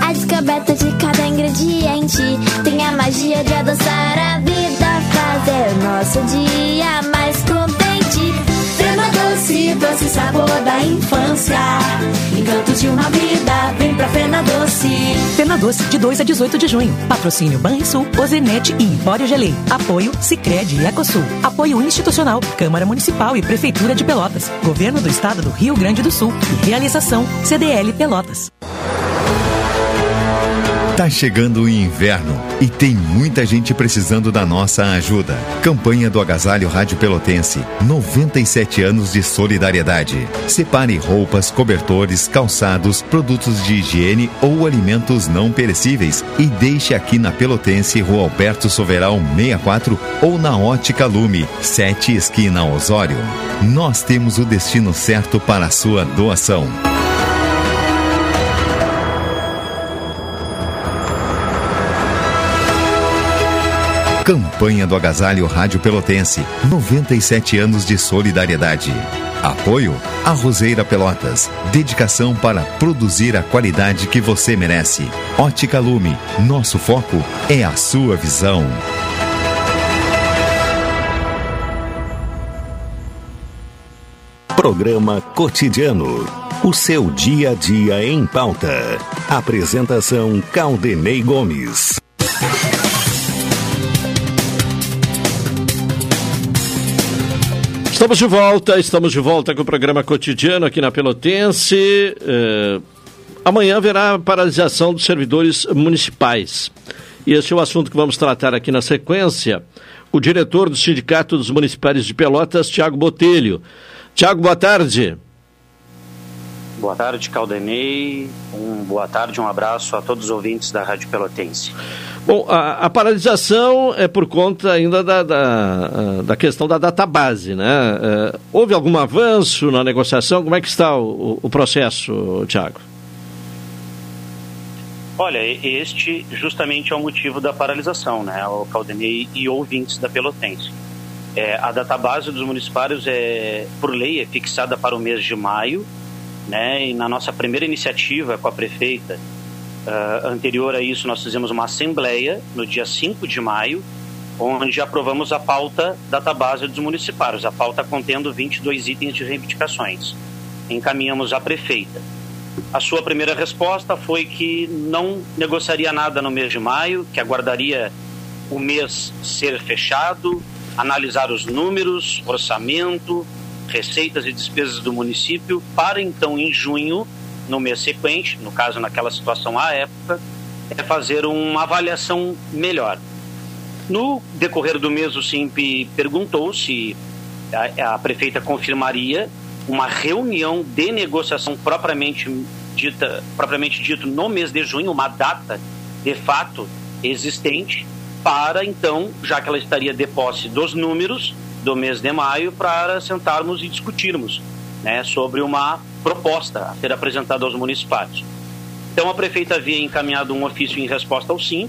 A descoberta de cada ingrediente tem a magia de adoçar a vida, fazer o nosso dia mais contente. Fena Doce, sabor da infância, encantos de uma vida, vem pra Fena Doce. Fena Doce, de 2 a 18 de junho. Patrocínio Banrisul, Ozenete e Empório Gelei. Apoio Sicredi e Ecosul. Apoio institucional, Câmara Municipal e Prefeitura de Pelotas. Governo do Estado do Rio Grande do Sul. Realização CDL Pelotas. Tá chegando o inverno e tem muita gente precisando da nossa ajuda. Campanha do Agasalho Rádio Pelotense. 97 anos de solidariedade. Separe roupas, cobertores, calçados, produtos de higiene ou alimentos não perecíveis e deixe aqui na Pelotense, Rua Alberto Soveral 64 ou na Ótica Lume, 7 esquina Osório. Nós temos o destino certo para a sua doação. Campanha do Agasalho Rádio Pelotense. 97 anos de solidariedade. Apoio a Roseira Pelotas. Dedicação para produzir a qualidade que você merece. Ótica Lume. Nosso foco é a sua visão. Programa Cotidiano. O seu dia a dia em pauta. Apresentação Caldenei Gomes. Estamos de volta, estamos de volta com o programa cotidiano aqui na Pelotense. Eh, amanhã haverá paralisação dos servidores municipais. E esse é o assunto que vamos tratar aqui na sequência. O diretor do Sindicato dos Municipais de Pelotas, Tiago Botelho. Tiago, boa tarde. Boa tarde, Caldenei. Um boa tarde, um abraço a todos os ouvintes da Rádio Pelotense. Bom, a, a, paralisação é por conta ainda da, da, da questão da database, né? É, houve algum avanço na negociação? Como é que está o, o processo, Tiago? Olha, este justamente é o motivo da paralisação, né? O Caldenei e ouvintes da Pelotense. É, a database dos municipários, é, por lei, é fixada para o mês de maio, né? E na nossa primeira iniciativa com a prefeita, Uh, anterior a isso, nós fizemos uma assembleia no dia 5 de maio, onde aprovamos a pauta da database dos municipários, a pauta contendo 22 itens de reivindicações. Encaminhamos à prefeita. A sua primeira resposta foi que não negociaria nada no mês de maio, que aguardaria o mês ser fechado, analisar os números, orçamento, receitas e despesas do município, para então, em junho, no mês sequente, no caso naquela situação à época, é fazer uma avaliação melhor. No decorrer do mês, o SIMP perguntou se a, a prefeita confirmaria uma reunião de negociação propriamente dita, propriamente dito no mês de junho, uma data de fato existente, para então, já que ela estaria de posse dos números do mês de maio, para sentarmos e discutirmos né, sobre uma proposta a ser apresentada aos municipais. Então a prefeita havia encaminhado um ofício em resposta ao SIM,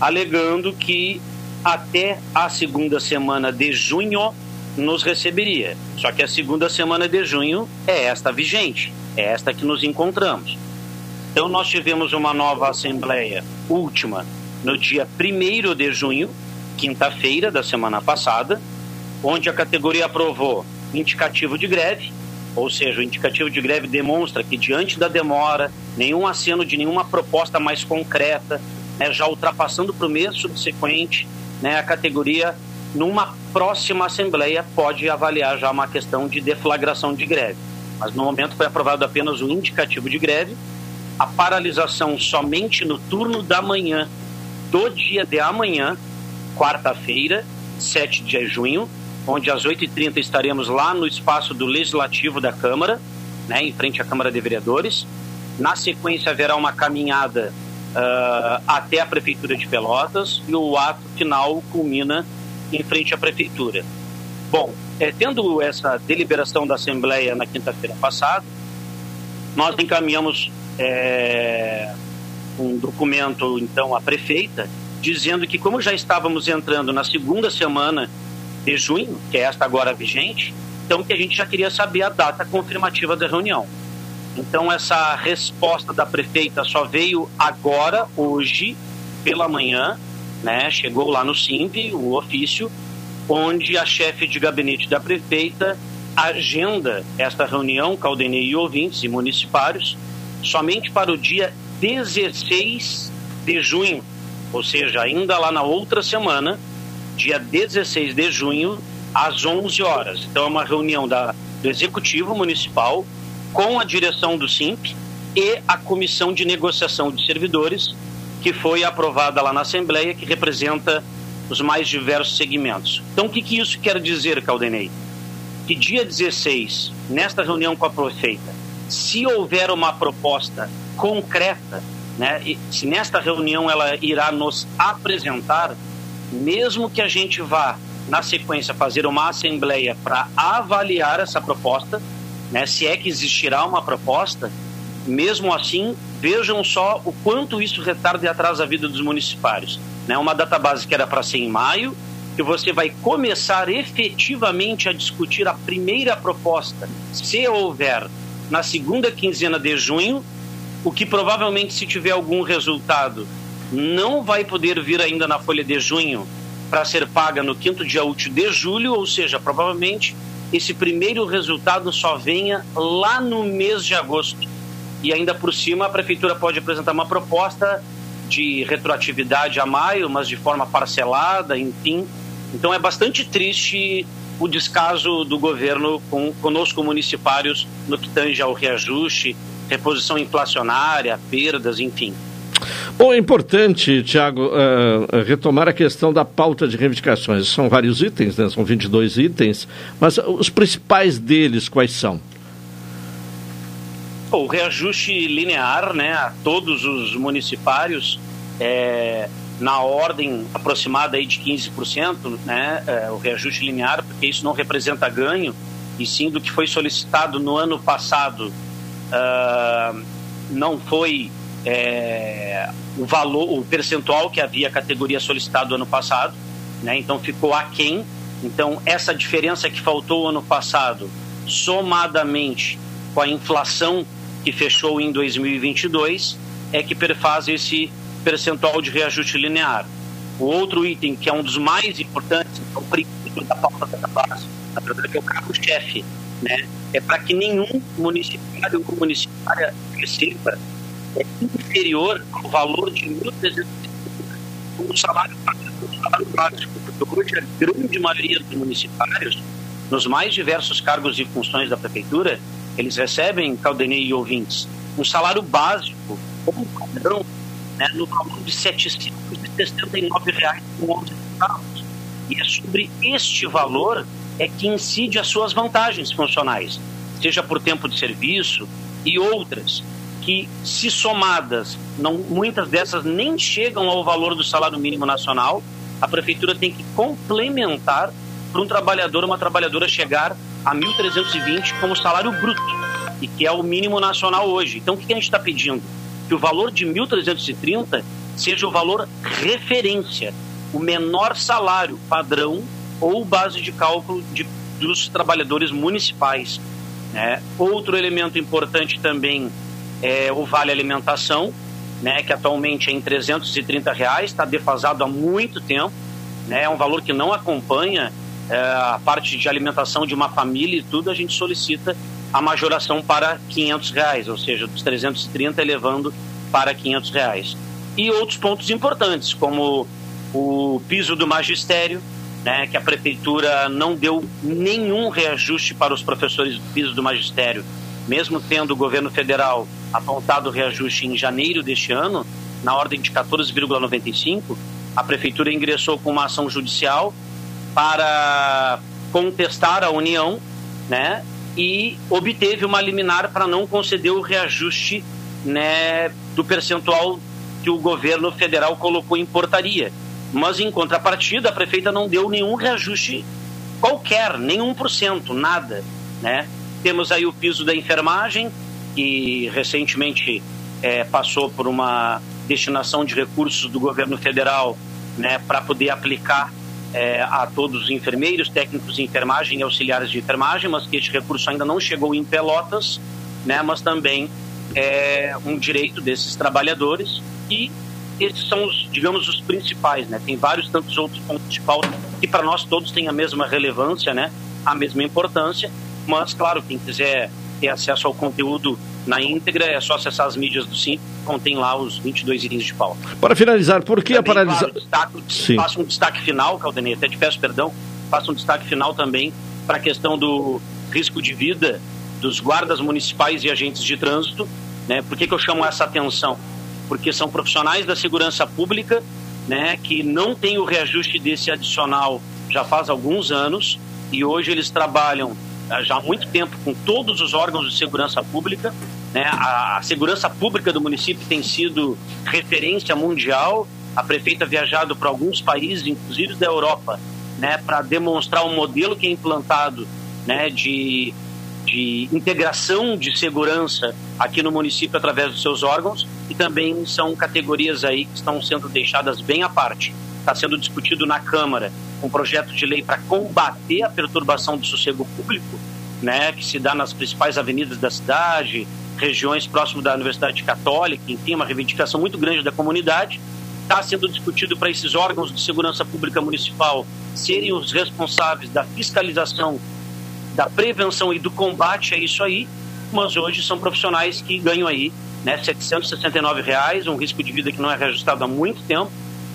alegando que até a segunda semana de junho nos receberia. Só que a segunda semana de junho é esta vigente, é esta que nos encontramos. Então nós tivemos uma nova assembleia última no dia 1 de junho, quinta-feira da semana passada, onde a categoria aprovou indicativo de greve ou seja, o indicativo de greve demonstra que, diante da demora, nenhum aceno de nenhuma proposta mais concreta, né, já ultrapassando para o mês subsequente, né, a categoria, numa próxima Assembleia, pode avaliar já uma questão de deflagração de greve. Mas no momento foi aprovado apenas o indicativo de greve, a paralisação somente no turno da manhã do dia de amanhã, quarta-feira, 7 de junho, onde às 8h30 estaremos lá no espaço do Legislativo da Câmara, né, em frente à Câmara de Vereadores, Na sequência, haverá uma caminhada uh, até a Prefeitura de Pelotas e o ato final culmina em frente à Prefeitura. Bom, é, tendo essa deliberação da Assembleia na quinta-feira passada, nós encaminhamos é, um documento, então, à prefeita, dizendo que, como já estávamos entrando na segunda semana de junho, que é esta agora vigente, então que a gente já queria saber a data confirmativa da reunião. Então, essa resposta da prefeita só veio agora, hoje, pela manhã, né? Chegou lá no SIMV, o ofício, onde a chefe de gabinete da prefeita agenda esta reunião, Caldenei e ouvintes e municipários, somente para o dia 16 de junho, ou seja, ainda lá na outra semana, dia 16 de junho, às 11 horas. Então, é uma reunião da, do Executivo Municipal com a direção do SIMP e a Comissão de Negociação de Servidores, que foi aprovada lá na Assembleia, que representa os mais diversos segmentos. Então, o que, que isso quer dizer, Caldenei? Que dia 16, nesta reunião com a prefeita, se houver uma proposta concreta, né, se nesta reunião ela irá nos apresentar, mesmo que a gente vá, na sequência, fazer uma assembleia para avaliar essa proposta, né, se é que existirá uma proposta, mesmo assim, vejam só o quanto isso retarda e atrasa a vida dos municipários. Né? Uma database que era para ser em maio, que você vai começar efetivamente a discutir a primeira proposta, se houver, na segunda quinzena de junho, o que provavelmente, se tiver algum resultado, não vai poder vir ainda na folha de junho para ser paga no quinto dia útil de julho, ou seja, provavelmente esse primeiro resultado só venha lá no mês de agosto. E ainda por cima, a prefeitura pode apresentar uma proposta de retroatividade a maio, mas de forma parcelada, enfim. Então é bastante triste o descaso do governo com, conosco municipários no que tange ao reajuste, reposição inflacionária, perdas, enfim. Bom, é importante, Tiago, uh, retomar a questão da pauta de reivindicações. São vários itens, né? são 22 itens, mas os principais deles quais são? O reajuste linear né, a todos os municipários, é, na ordem aproximada aí de 15%, né, é, o reajuste linear, porque isso não representa ganho, e sim do que foi solicitado no ano passado, uh, não foi é, o valor, o percentual que havia a categoria solicitado ano passado, né? Então ficou aquém. Então essa diferença que faltou ano passado, somadamente com a inflação que fechou em 2022, é que perfaz esse percentual de reajuste linear. O outro item que é um dos mais importantes, é o princípio da pauta da base, na verdade é o carro-chefe, né? É para que nenhum municipário ou municipária receba é inferior ao valor de 1.350 como salário, salário básico, porque hoje a grande maioria dos municipários, nos mais diversos cargos e funções da prefeitura, eles recebem, Caldenei e ouvintes, um salário básico, como padrão, né, no valor de R$ 769,11. E é sobre este valor é que incide as suas vantagens funcionais, seja por tempo de serviço e outras que, se somadas, não, muitas dessas nem chegam ao valor do salário mínimo nacional, a prefeitura tem que complementar para um trabalhador, uma trabalhadora chegar a 1.320 como salário bruto, e que é o mínimo nacional hoje. Então, o que a gente está pedindo? Que o valor de 1.330 seja o valor referência, o menor salário padrão ou base de cálculo de, dos trabalhadores municipais. Né? Outro elemento importante também é, o Vale Alimentação, né, que atualmente é em 330 reais, está defasado há muito tempo, né, é um valor que não acompanha é, a parte de alimentação de uma família e tudo, a gente solicita a majoração para 500 reais, ou seja, dos 330 elevando para 500 reais. E outros pontos importantes, como o piso do magistério, né, que a prefeitura não deu nenhum reajuste para os professores do piso do magistério, mesmo tendo o governo federal apontado reajuste em janeiro deste ano, na ordem de 14,95, a prefeitura ingressou com uma ação judicial para contestar a União, né? E obteve uma liminar para não conceder o reajuste né, do percentual que o governo federal colocou em portaria. Mas, em contrapartida, a prefeita não deu nenhum reajuste qualquer, nenhum por cento, nada. Né? Temos aí o piso da enfermagem, que recentemente é, passou por uma destinação de recursos do governo federal né, para poder aplicar é, a todos os enfermeiros, técnicos de enfermagem e auxiliares de enfermagem, mas que este recurso ainda não chegou em Pelotas, né, mas também é um direito desses trabalhadores e esses são os, digamos, os principais, né? Tem vários tantos outros pontos de pauta que para nós todos têm a mesma relevância, né? A mesma importância, mas claro, quem quiser ter acesso ao conteúdo na íntegra, é só acessar as mídias do Sim, contém lá os 22 itens de pauta. Para finalizar, por que também, a paralisação... Claro, faço um destaque final, Caldenei, até te peço perdão, faço um destaque final também para a questão do risco de vida dos guardas municipais e agentes de trânsito. Né? Por que, que eu chamo essa atenção? Porque são profissionais da segurança pública né, que não têm o reajuste desse adicional já faz alguns anos e hoje eles trabalham já há muito tempo com todos os órgãos de segurança pública. Né? A, a segurança pública do município tem sido referência mundial. A prefeita viajado para alguns países, inclusive da Europa, né, para demonstrar um modelo que é implantado né, de de integração de segurança aqui no município através dos seus órgãos e também são categorias aí que estão sendo deixadas bem à parte. Está sendo discutido na Câmara um projeto de lei para combater a perturbação do sossego público, né, que se dá nas principais avenidas da cidade, regiões próximas da Universidade Católica, enfim, uma reivindicação muito grande da comunidade. Está sendo discutido para esses órgãos de segurança pública municipal serem os responsáveis da fiscalização da prevenção e do combate a isso aí, mas hoje são profissionais que ganham aí né, 769 reais, um risco de vida que não é reajustado há muito tempo,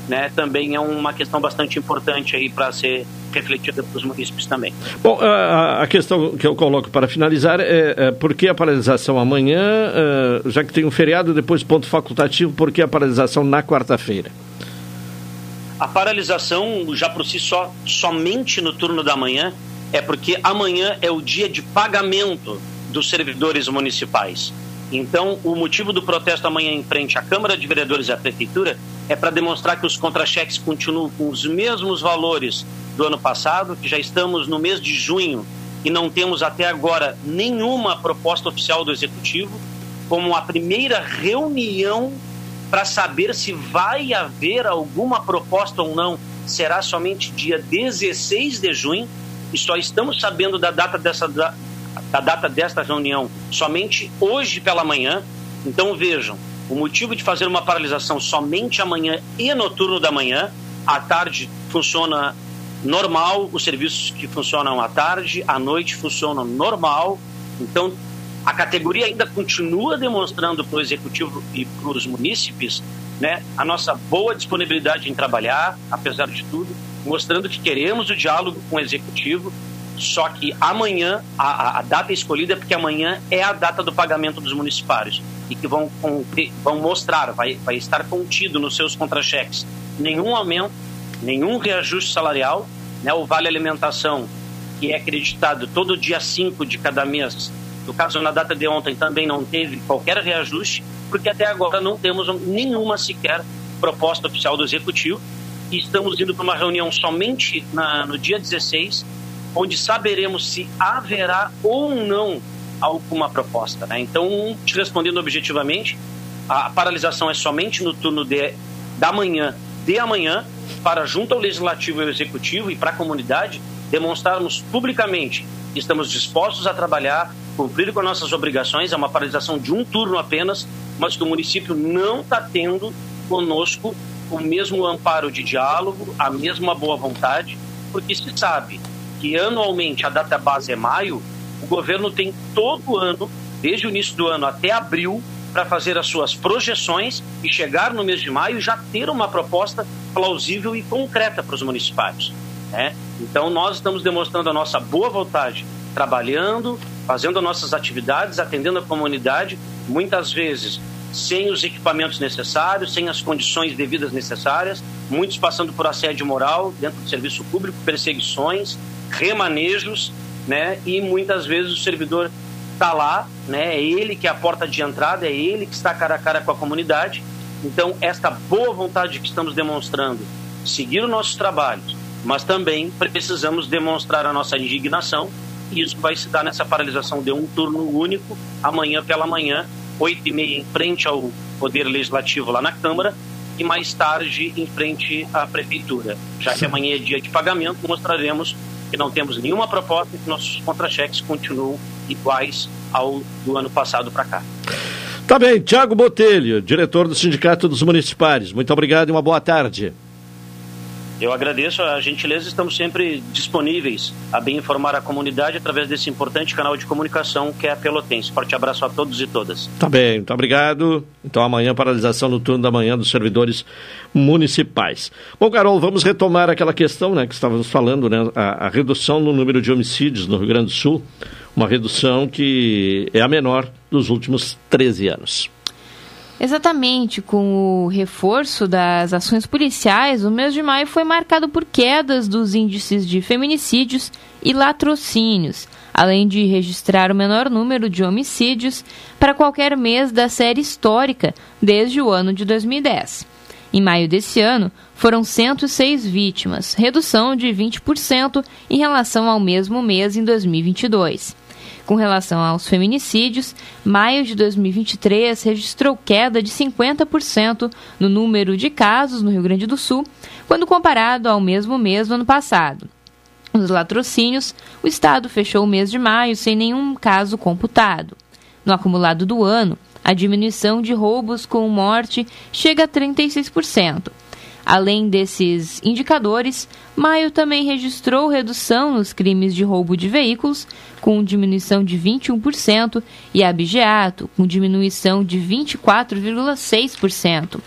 né, também é uma questão bastante importante aí para ser refletida para os municípios também. Bom, a, a, questão que eu coloco para finalizar é, é por que a paralisação amanhã, uh, já que tem um feriado, depois ponto facultativo, por que a paralisação na quarta-feira? A paralisação, já por si só, somente no turno da manhã, é porque amanhã é o dia de pagamento dos servidores municipais. Então, o motivo do protesto amanhã em frente à Câmara de Vereadores e à Prefeitura é para demonstrar que os contra-cheques continuam com os mesmos valores do ano passado, que já estamos no mês de junho e não temos até agora nenhuma proposta oficial do Executivo, como a primeira reunião para saber se vai haver alguma proposta ou não será somente dia 16 de junho e só estamos sabendo da data dessa da, da data desta reunião somente hoje pela manhã. Então vejam, o motivo de fazer uma paralisação somente amanhã e no turno da manhã, à tarde funciona normal, os serviços que funcionam à tarde, à noite funcionam normal. Então, a categoria ainda continua demonstrando para o executivo e para os munícipes né, a nossa boa disponibilidade em trabalhar, apesar de tudo, mostrando que queremos o diálogo com o executivo, só que amanhã, a, a, data escolhida porque amanhã é a data do pagamento dos municipários e que vão, vão mostrar, vai, vai estar contido nos seus contra-cheques. Nenhum aumento, nenhum reajuste salarial, né, o vale alimentação que é acreditado todo dia 5 de cada mês, no caso na data de ontem também não teve qualquer reajuste, porque até agora não temos nenhuma sequer proposta oficial do executivo. E estamos indo para uma reunião somente na, no dia 16, onde saberemos se haverá ou não alguma proposta. Né? Então, te respondendo objetivamente, a paralisação é somente no turno de, da manhã, de amanhã, para junto ao Legislativo e ao Executivo e para a comunidade demonstrarmos publicamente que estamos dispostos a trabalhar, cumprir com nossas obrigações, é uma paralisação de um turno apenas, mas que o município não está tendo conosco o mesmo amparo de diálogo, a mesma boa vontade, porque se sabe que anualmente a data base é maio, o governo tem todo ano, desde o início do ano até abril, para fazer as suas projeções e chegar no mês de maio já ter uma proposta plausível e concreta para os municipais. Né? Então nós estamos demonstrando a nossa boa vontade, trabalhando, fazendo as nossas atividades, atendendo a comunidade, muitas vezes sem os equipamentos necessários, sem as condições devidas necessárias, muitos passando por assédio moral dentro do serviço público, perseguições, remanejos, né? E muitas vezes o servidor está lá né? É ele que é a porta de entrada, é ele que está cara a cara com a comunidade. Então, esta boa vontade que estamos demonstrando, seguir os nossos trabalhos, mas também precisamos demonstrar a nossa indignação e isso vai se dar nessa paralisação de um turno único, amanhã pela manhã, oito e meia em frente ao Poder Legislativo lá na Câmara e mais tarde em frente à Prefeitura. Já que amanhã é dia de pagamento, mostraremos que não temos nenhuma proposta e que nossos contra-cheques continuam iguais ao do ano passado para cá. Tá bem, Tiago Botelho, diretor do Sindicato dos Municipais. Muito obrigado e uma boa tarde. Eu agradeço a gentileza, estamos sempre disponíveis a bem informar a comunidade através desse importante canal de comunicação que é a Pelotense. Forte abraço a todos e todas. Tá bem, muito obrigado. Então amanhã, paralisação no turno da manhã dos servidores municipais. Bom, Carol, vamos retomar aquela questão né, que estávamos falando, né, a, a redução no número de homicídios no Rio Grande do Sul, uma redução que é a menor dos últimos 13 anos. Exatamente, com o reforço das ações policiais, o mês de maio foi marcado por quedas dos índices de feminicídios e latrocínios, além de registrar o menor número de homicídios para qualquer mês da série histórica desde o ano de 2010. Em maio desse ano, foram 106 vítimas, redução de 20% em relação ao mesmo mês em 2022. Com relação aos feminicídios, maio de 2023 registrou queda de 50% no número de casos no Rio Grande do Sul, quando comparado ao mesmo mês do ano passado. Nos latrocínios, o Estado fechou o mês de maio sem nenhum caso computado. No acumulado do ano, a diminuição de roubos com morte chega a 36%. Além desses indicadores, maio também registrou redução nos crimes de roubo de veículos, com diminuição de 21%, e abigeato, com diminuição de 24,6%.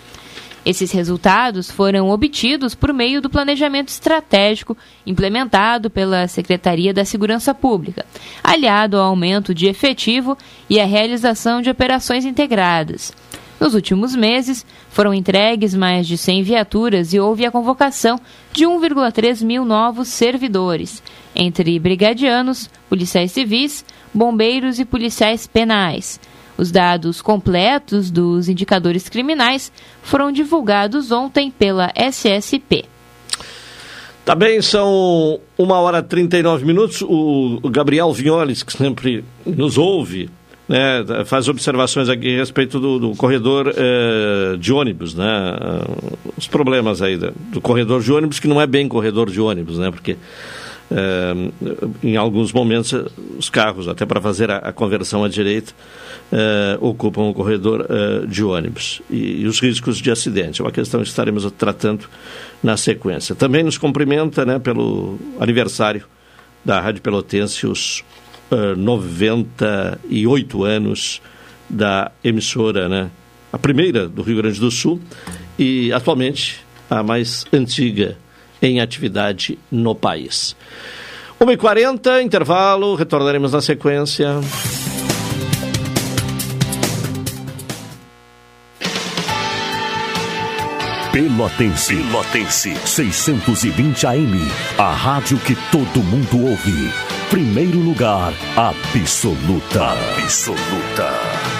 Esses resultados foram obtidos por meio do planejamento estratégico implementado pela Secretaria da Segurança Pública, aliado ao aumento de efetivo e à realização de operações integradas. Nos últimos meses, foram entregues mais de 100 viaturas e houve a convocação de 1,3 mil novos servidores, entre brigadianos, policiais civis, bombeiros e policiais penais. Os dados completos dos indicadores criminais foram divulgados ontem pela SSP. Tá bem, são uma hora e 39 minutos. O Gabriel Violes, que sempre nos ouve, né, faz observações aqui a respeito do, do corredor eh, de ônibus, né, os problemas aí do, do, corredor de ônibus, que não é bem corredor de ônibus, né, porque eh, em alguns momentos os carros, até para fazer a, a, conversão à direita, eh, ocupam o corredor de ônibus e, e, os riscos de acidente. É uma questão que estaremos tratando na sequência. Também nos cumprimenta né, pelo aniversário da Rádio Pelotense, os uh, 98 anos da emissora, né? A primeira do Rio Grande do Sul e atualmente a mais antiga em atividade no país. 1h40, intervalo, retornaremos na sequência. Pelotense. Pelotense. 620 AM. A rádio que todo mundo ouve. Primeiro lugar, absoluta. Absoluta.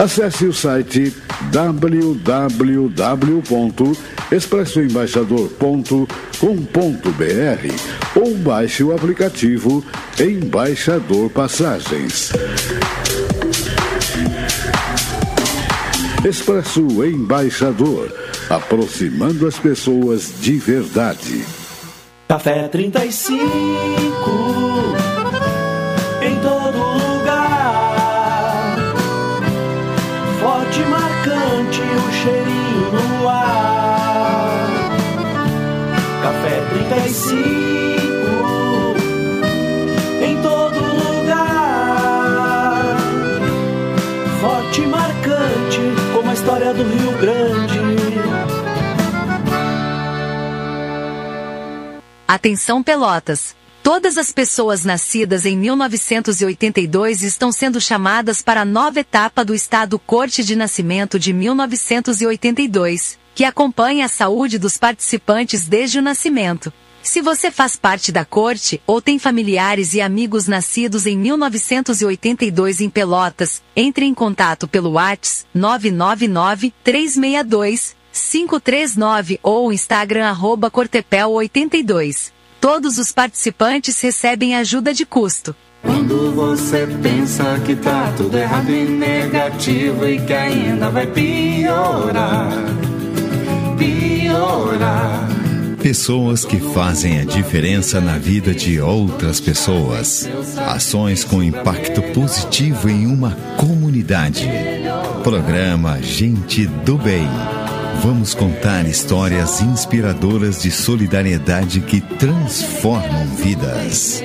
Acesse o site www.expressoembaixador.com.br ou baixe o aplicativo Embaixador Passagens. Expresso Embaixador, aproximando as pessoas de verdade. Café 35 sente o cheirinho no ar. Café 35 em todo lugar. Forte e marcante como a história do Rio Grande. Atenção Pelotas. Todas as pessoas nascidas em 1982 estão sendo chamadas para a nova etapa do Estado Corte de Nascimento de 1982, que acompanha a saúde dos participantes desde o nascimento. Se você faz parte da corte ou tem familiares e amigos nascidos em 1982 em Pelotas, entre em contato pelo WhatsApp 999 362 539 ou Instagram arroba Cortepel82. Todos os participantes recebem ajuda de custo. Quando você pensa que tá tudo errado e negativo e que ainda vai piorar, piorar. Pessoas que fazem a diferença na vida de outras pessoas. Ações com impacto positivo em uma comunidade. Programa Gente do Bem. Vamos contar histórias inspiradoras de solidariedade que transformam vidas.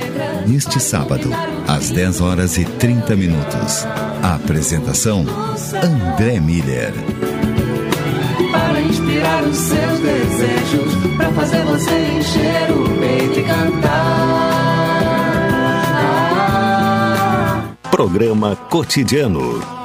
Neste sábado, às 10 horas e 30 minutos. A apresentação: André Miller. Para inspirar os seus desejos, para fazer você encher o peito e cantar. Programa Cotidiano.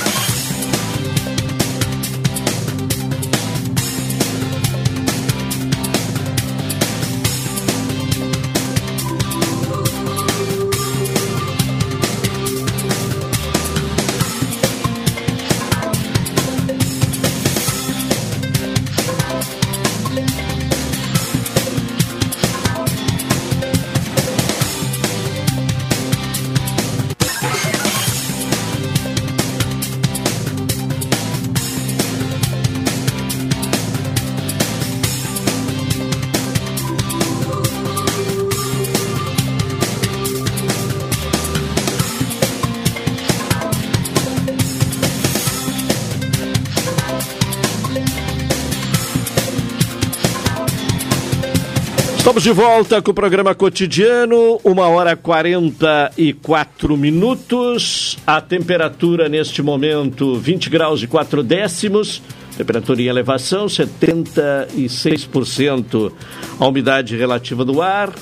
Estamos de volta com o programa cotidiano, uma hora 44 minutos. A temperatura neste momento 20 graus e 4 décimos. Temperatura em elevação 76%. A umidade relativa do ar.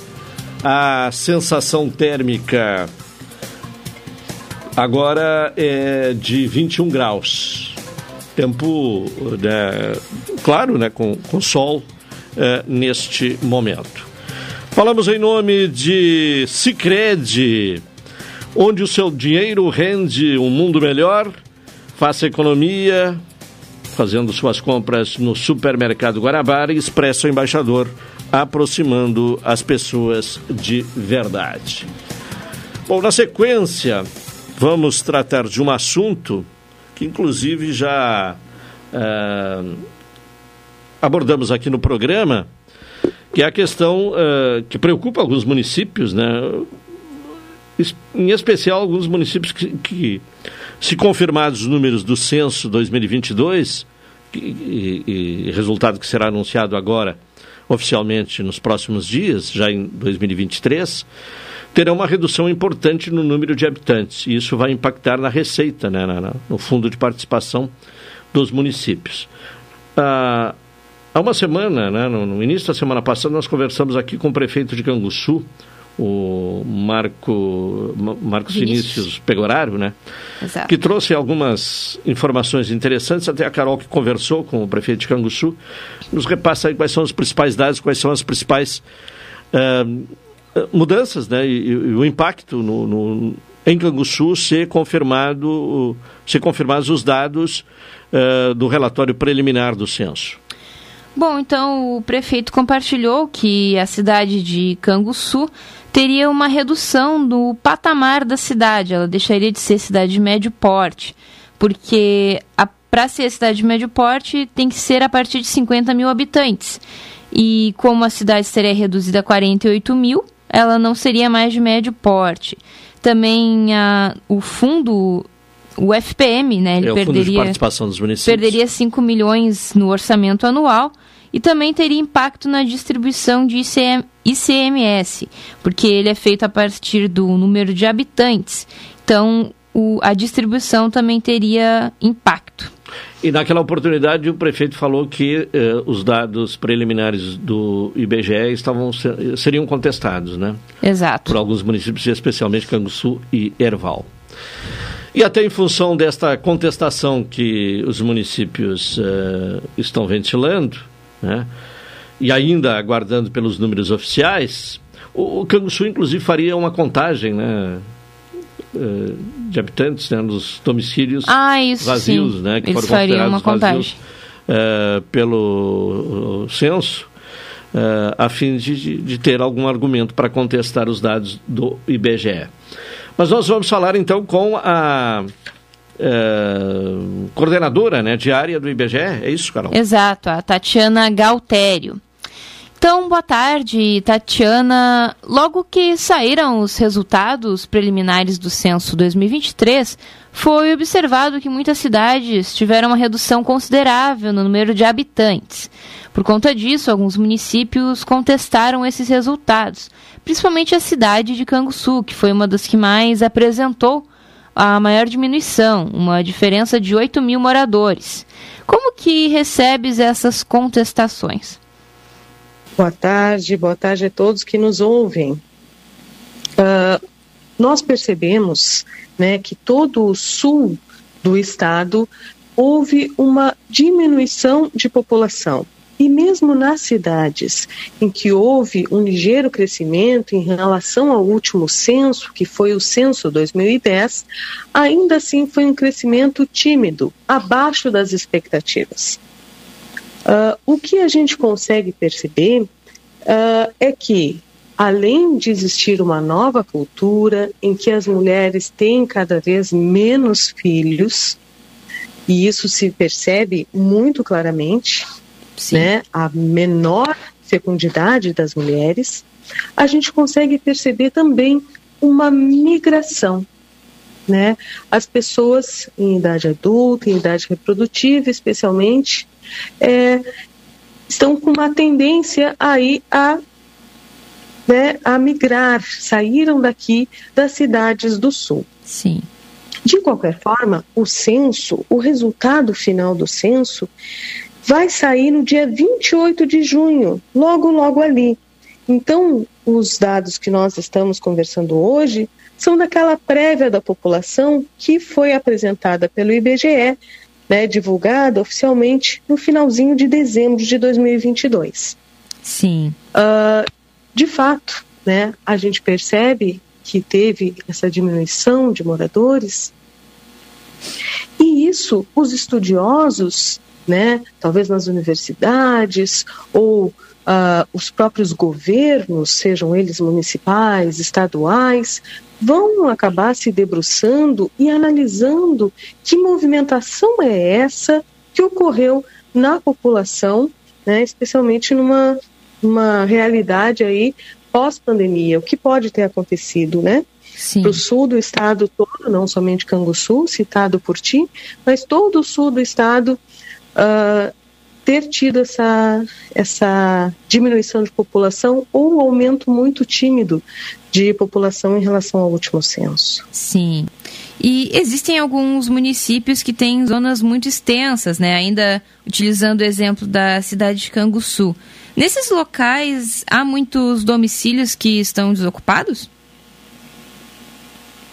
A sensação térmica agora é de 21 graus. Tempo, né, claro, né, com, com sol eh, neste momento. Falamos em nome de Cicred, onde o seu dinheiro rende um mundo melhor. Faça economia fazendo suas compras no supermercado Guarabara e Expresso Embaixador, aproximando as pessoas de verdade. Bom, na sequência, vamos tratar de um assunto que, inclusive, já. Uh, abordamos aqui no programa, que é a questão uh, que preocupa alguns municípios, né? em especial alguns municípios que, que se confirmados os números do censo 2022, e, e, e resultado que será anunciado agora oficialmente nos próximos dias, já em 2023, terão uma redução importante no número de habitantes. E isso vai impactar na receita, né, na, no fundo de participação dos municípios. Ah, Há uma semana, né, no, início da semana passada, nós conversamos aqui com o prefeito de Canguçu, o Marco, Marcos Vinícius, Vinícius Pegorário, né? Exato. Que trouxe algumas informações interessantes, até a Carol que conversou com o prefeito de Canguçu, nos repassa aí quais são os principais dados, quais são as principais uh, mudanças, né? E, e, o impacto no, no, em Canguçu ser confirmado, ser confirmados os dados uh, do relatório preliminar do censo. Bom, então o prefeito compartilhou que a cidade de Canguçu teria uma redução do patamar da cidade, ela deixaria de ser cidade de médio porte, porque para ser cidade de médio porte tem que ser a partir de 50 mil habitantes. E como a cidade seria reduzida a 48 mil, ela não seria mais de médio porte. Também a, o fundo o FPM, né? Ele é perderia, participação dos municípios. perderia 5 milhões no orçamento anual e também teria impacto na distribuição de ICM, ICMS, porque ele é feito a partir do número de habitantes. Então, o, a distribuição também teria impacto. E naquela oportunidade o prefeito falou que eh, os dados preliminares do IBGE estavam seriam contestados, né? Exato. Por alguns municípios, especialmente Canguçu e Erval. E até em função desta contestação que os municípios eh, estão ventilando, né? E ainda aguardando pelos números oficiais, o, o Canguçu inclusive faria uma contagem, né? Eh, de habitantes né, nos domicílios ah, isso, vazios, sim. né, que Eles foram fariam uma vazios contagem. uh, pelo censo, uh, a fim de, de ter algum argumento para contestar os dados do IBGE. Mas nós vamos falar então com a uh, coordenadora né, diária do IBGE, é isso, Carol? Exato, a Tatiana Galtério. Então, boa tarde, Tatiana. Logo que saíram os resultados preliminares do censo 2023, foi observado que muitas cidades tiveram uma redução considerável no número de habitantes. Por conta disso, alguns municípios contestaram esses resultados, principalmente a cidade de Canguçu, que foi uma das que mais apresentou a maior diminuição, uma diferença de 8 mil moradores. Como que recebes essas contestações? Boa tarde, boa tarde a todos que nos ouvem. Uh, nós percebemos né, que todo o sul do estado houve uma diminuição de população. E mesmo nas cidades em que houve um ligeiro crescimento em relação ao último censo, que foi o censo 2010, ainda assim foi um crescimento tímido, abaixo das expectativas. Uh, o que a gente consegue perceber uh, é que, além de existir uma nova cultura em que as mulheres têm cada vez menos filhos, e isso se percebe muito claramente, né, a menor fecundidade das mulheres, a gente consegue perceber também uma migração. Né? As pessoas em idade adulta, em idade reprodutiva, especialmente, é, estão com uma tendência aí a, né, a migrar, saíram daqui das cidades do sul. Sim. De qualquer forma, o censo, o resultado final do censo, vai sair no dia 28 de junho, logo, logo ali. Então, os dados que nós estamos conversando hoje são daquela prévia da população que foi apresentada pelo IBGE né, divulgada oficialmente no finalzinho de dezembro de 2022. Sim. Uh, de fato, né, a gente percebe que teve essa diminuição de moradores e isso os estudiosos, né, talvez nas universidades ou uh, os próprios governos, sejam eles municipais, estaduais, vão acabar se debruçando e analisando que movimentação é essa que ocorreu na população, né, especialmente numa, numa realidade aí pós-pandemia, o que pode ter acontecido, né? Para o sul do estado todo, não somente Canguçu, citado por ti, mas todo o sul do estado uh, ter tido essa, essa diminuição de população ou um aumento muito tímido de população em relação ao último censo. Sim. E existem alguns municípios que têm zonas muito extensas, né? Ainda utilizando o exemplo da cidade de Canguçu. Nesses locais, há muitos domicílios que estão desocupados?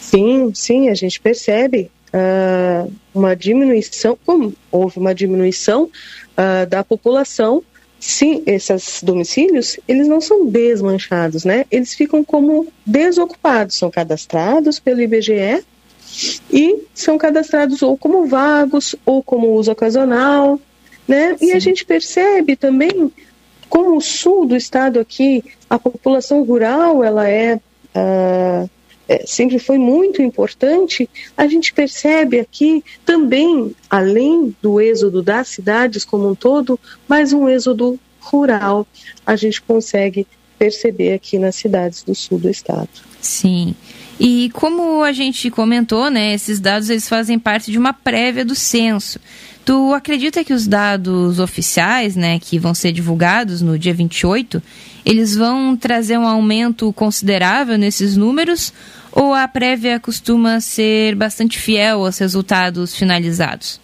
Sim, sim, a gente percebe uh, uma diminuição, como houve uma diminuição uh, da população, sim, esses domicílios, eles não são desmanchados, né? Eles ficam como desocupados, são cadastrados pelo IBGE e são cadastrados ou como vagos ou como uso ocasional, né? Sim. E a gente percebe também como o sul do estado aqui, a população rural, ela é uh, é, sempre foi muito importante, a gente percebe aqui também, além do êxodo das cidades como um todo, mais um êxodo rural. A gente consegue perceber aqui nas cidades do sul do estado. Sim. E como a gente comentou, né, esses dados eles fazem parte de uma prévia do censo. Tu acredita que os dados oficiais, né, que vão ser divulgados no dia 28, eles vão trazer um aumento considerável nesses números ou a prévia costuma ser bastante fiel aos resultados finalizados?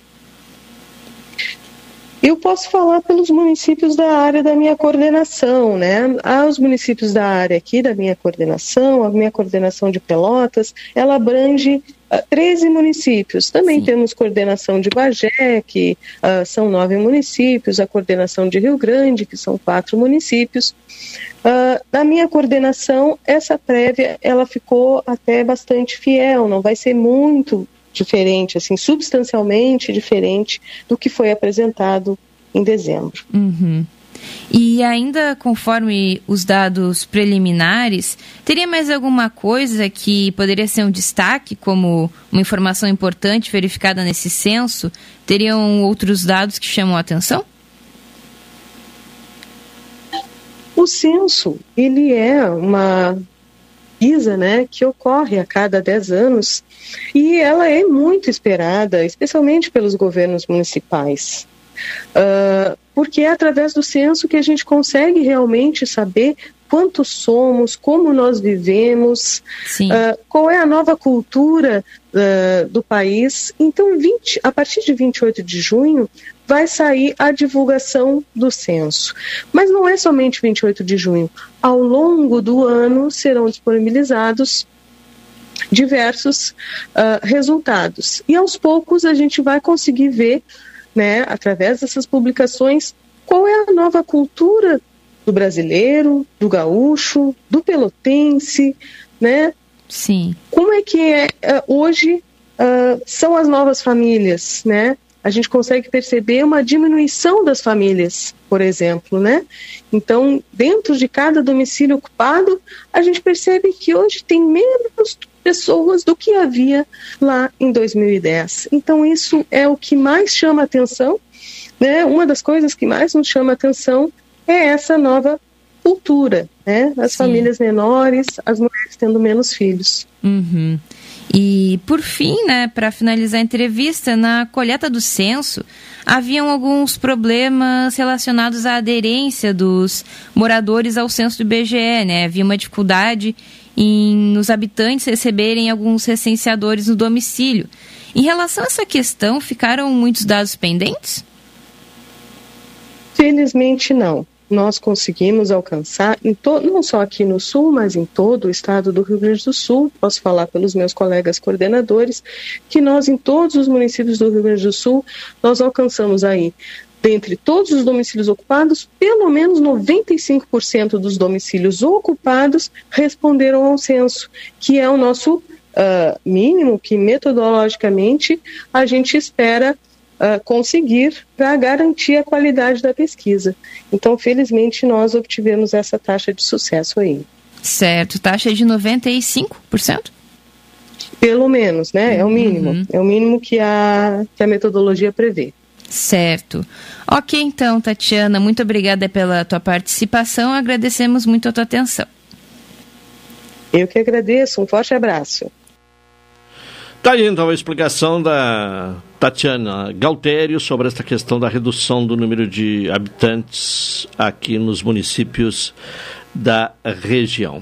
Eu posso falar pelos municípios da área da minha coordenação, né? Há os municípios da área aqui da minha coordenação, a minha coordenação de Pelotas, ela abrange uh, 13 municípios. Também Sim. temos coordenação de Bagé, que uh, são nove municípios, a coordenação de Rio Grande, que são quatro municípios. Uh, na minha coordenação, essa prévia ela ficou até bastante fiel, não vai ser muito diferente, assim, substancialmente diferente do que foi apresentado em dezembro. Uhum. E ainda conforme os dados preliminares, teria mais alguma coisa que poderia ser um destaque, como uma informação importante verificada nesse censo? Teriam outros dados que chamam a atenção? O censo, ele é uma pesquisa né, que ocorre a cada 10 anos e ela é muito esperada, especialmente pelos governos municipais. Uh, porque é através do censo que a gente consegue realmente saber quantos somos, como nós vivemos, uh, qual é a nova cultura uh, do país. Então, 20, a partir de 28 de junho, vai sair a divulgação do censo. Mas não é somente 28 de junho. Ao longo do ano serão disponibilizados diversos uh, resultados. E aos poucos a gente vai conseguir ver, né, através dessas publicações, qual é a nova cultura do brasileiro, do gaúcho, do pelotense, né? Sim. Como é que é uh, hoje uh, são as novas famílias, né? A gente consegue perceber uma diminuição das famílias, por exemplo, né? Então, dentro de cada domicílio ocupado, a gente percebe que hoje tem menos pessoas do que havia lá em 2010. Então, isso é o que mais chama atenção, né? Uma das coisas que mais nos chama atenção é essa nova cultura, né? As Sim. famílias menores, as mulheres tendo menos filhos. Uhum. E, por fim, né, para finalizar a entrevista, na coleta do censo, haviam alguns problemas relacionados à aderência dos moradores ao censo do IBGE. Né? Havia uma dificuldade em os habitantes receberem alguns recenseadores no domicílio. Em relação a essa questão, ficaram muitos dados pendentes? Felizmente não nós conseguimos alcançar, não só aqui no Sul, mas em todo o estado do Rio Grande do Sul, posso falar pelos meus colegas coordenadores, que nós em todos os municípios do Rio Grande do Sul, nós alcançamos aí dentre todos os domicílios ocupados, pelo menos 95% dos domicílios ocupados responderam ao censo, que é o nosso uh, mínimo que metodologicamente a gente espera uh, conseguir para garantir a qualidade da pesquisa. Então, felizmente, nós obtivemos essa taxa de sucesso aí. Certo, taxa de 95%? Pelo menos, né? É o mínimo. Uhum. É o mínimo que a, que a metodologia prevê. Certo. Ok, então, Tatiana, muito obrigada pela tua participação. Agradecemos muito a tua atenção. Eu que agradeço. Um forte abraço. Tá aí então a explicação da Tatiana Galtério sobre esta questão da redução do número de habitantes aqui nos municípios da região.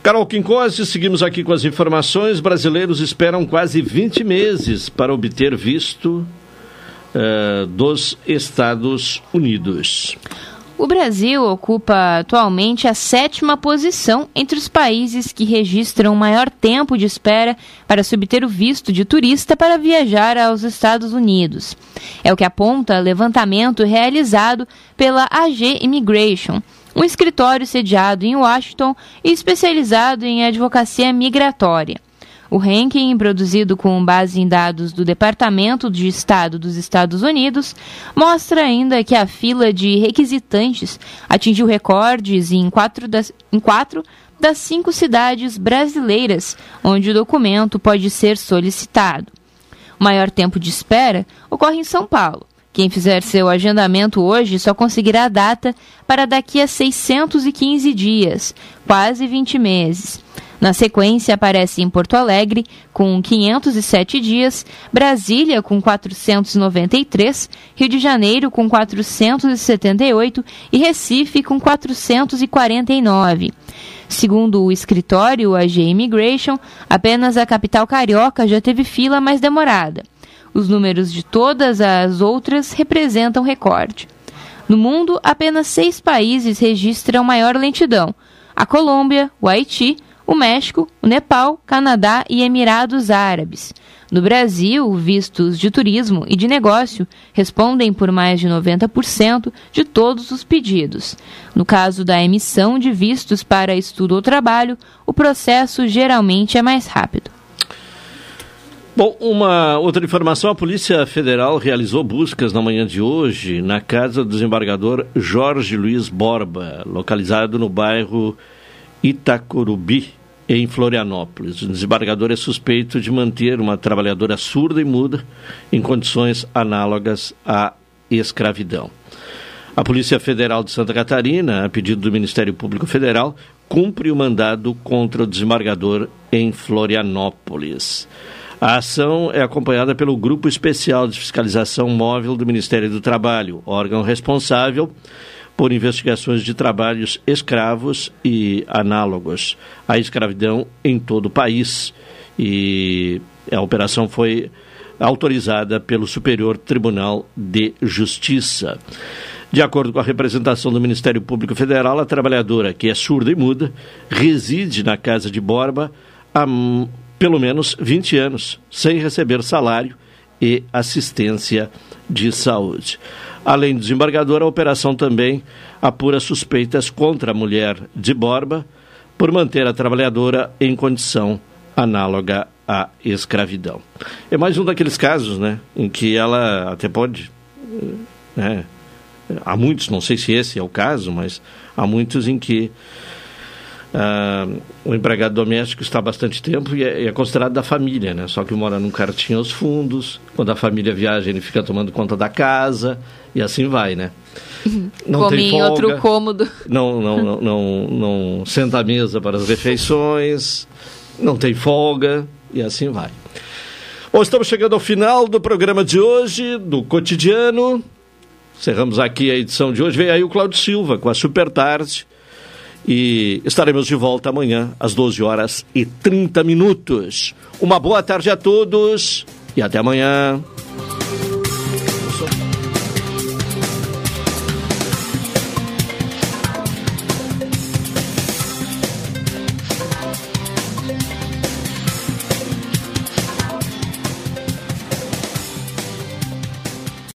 Carol Quincose, seguimos aqui com as informações. Brasileiros esperam quase 20 meses para obter visto uh, dos Estados Unidos. O Brasil ocupa atualmente a sétima posição entre os países que registram maior tempo de espera para se obter o visto de turista para viajar aos Estados Unidos. É o que aponta levantamento realizado pela AG Immigration, um escritório sediado em Washington e especializado em advocacia migratória. O ranking, produzido com base em dados do Departamento de Estado dos Estados Unidos, mostra ainda que a fila de requisitantes atingiu recordes em quatro das, em quatro das cinco cidades brasileiras onde o documento pode ser solicitado. O maior tempo de espera ocorre em São Paulo. Quem fizer seu agendamento hoje só conseguirá a data para daqui a 615 dias, quase 20 meses. Na sequência, aparece em Porto Alegre, com 507 dias, Brasília, com 493, Rio de Janeiro, com 478 e Recife, com 449. Segundo o escritório AG Immigration, apenas a capital carioca já teve fila mais demorada. Os números de todas as outras representam recorde. No mundo, apenas seis países registram maior lentidão: a Colômbia, o Haiti, o México, o Nepal, Canadá e Emirados Árabes. No Brasil, vistos de turismo e de negócio respondem por mais de 90% de todos os pedidos. No caso da emissão de vistos para estudo ou trabalho, o processo geralmente é mais rápido. Bom, uma outra informação: a Polícia Federal realizou buscas na manhã de hoje na casa do desembargador Jorge Luiz Borba, localizado no bairro Itacorubi, em Florianópolis. O desembargador é suspeito de manter uma trabalhadora surda e muda em condições análogas à escravidão. A Polícia Federal de Santa Catarina, a pedido do Ministério Público Federal, cumpre o mandado contra o desembargador em Florianópolis. A ação é acompanhada pelo Grupo Especial de Fiscalização Móvel do Ministério do Trabalho, órgão responsável por investigações de trabalhos escravos e análogos à escravidão em todo o país. E a operação foi autorizada pelo Superior Tribunal de Justiça. De acordo com a representação do Ministério Público Federal, a trabalhadora, que é surda e muda, reside na casa de Borba há pelo menos 20 anos, sem receber salário e assistência de saúde. Além do desembargador, a operação também apura suspeitas contra a mulher de Borba por manter a trabalhadora em condição análoga à escravidão. É mais um daqueles casos, né, em que ela até pode, né, há muitos, não sei se esse é o caso, mas há muitos em que Uh, o empregado doméstico está há bastante tempo e é, é, considerado da família, né? Só que mora num cartinho aos fundos. Quando a família viaja, ele fica tomando conta da casa e assim vai, né? Não Come tem folga, em outro cômodo. Não, não, não, não, não senta à mesa para as refeições, não tem folga e assim vai. Bom, estamos chegando ao final do programa de hoje, do cotidiano. Cerramos aqui a edição de hoje. Vem aí o Cláudio Silva com a Super Tarde e estaremos de volta amanhã às 12 horas e 30 minutos. Uma boa tarde a todos e até amanhã.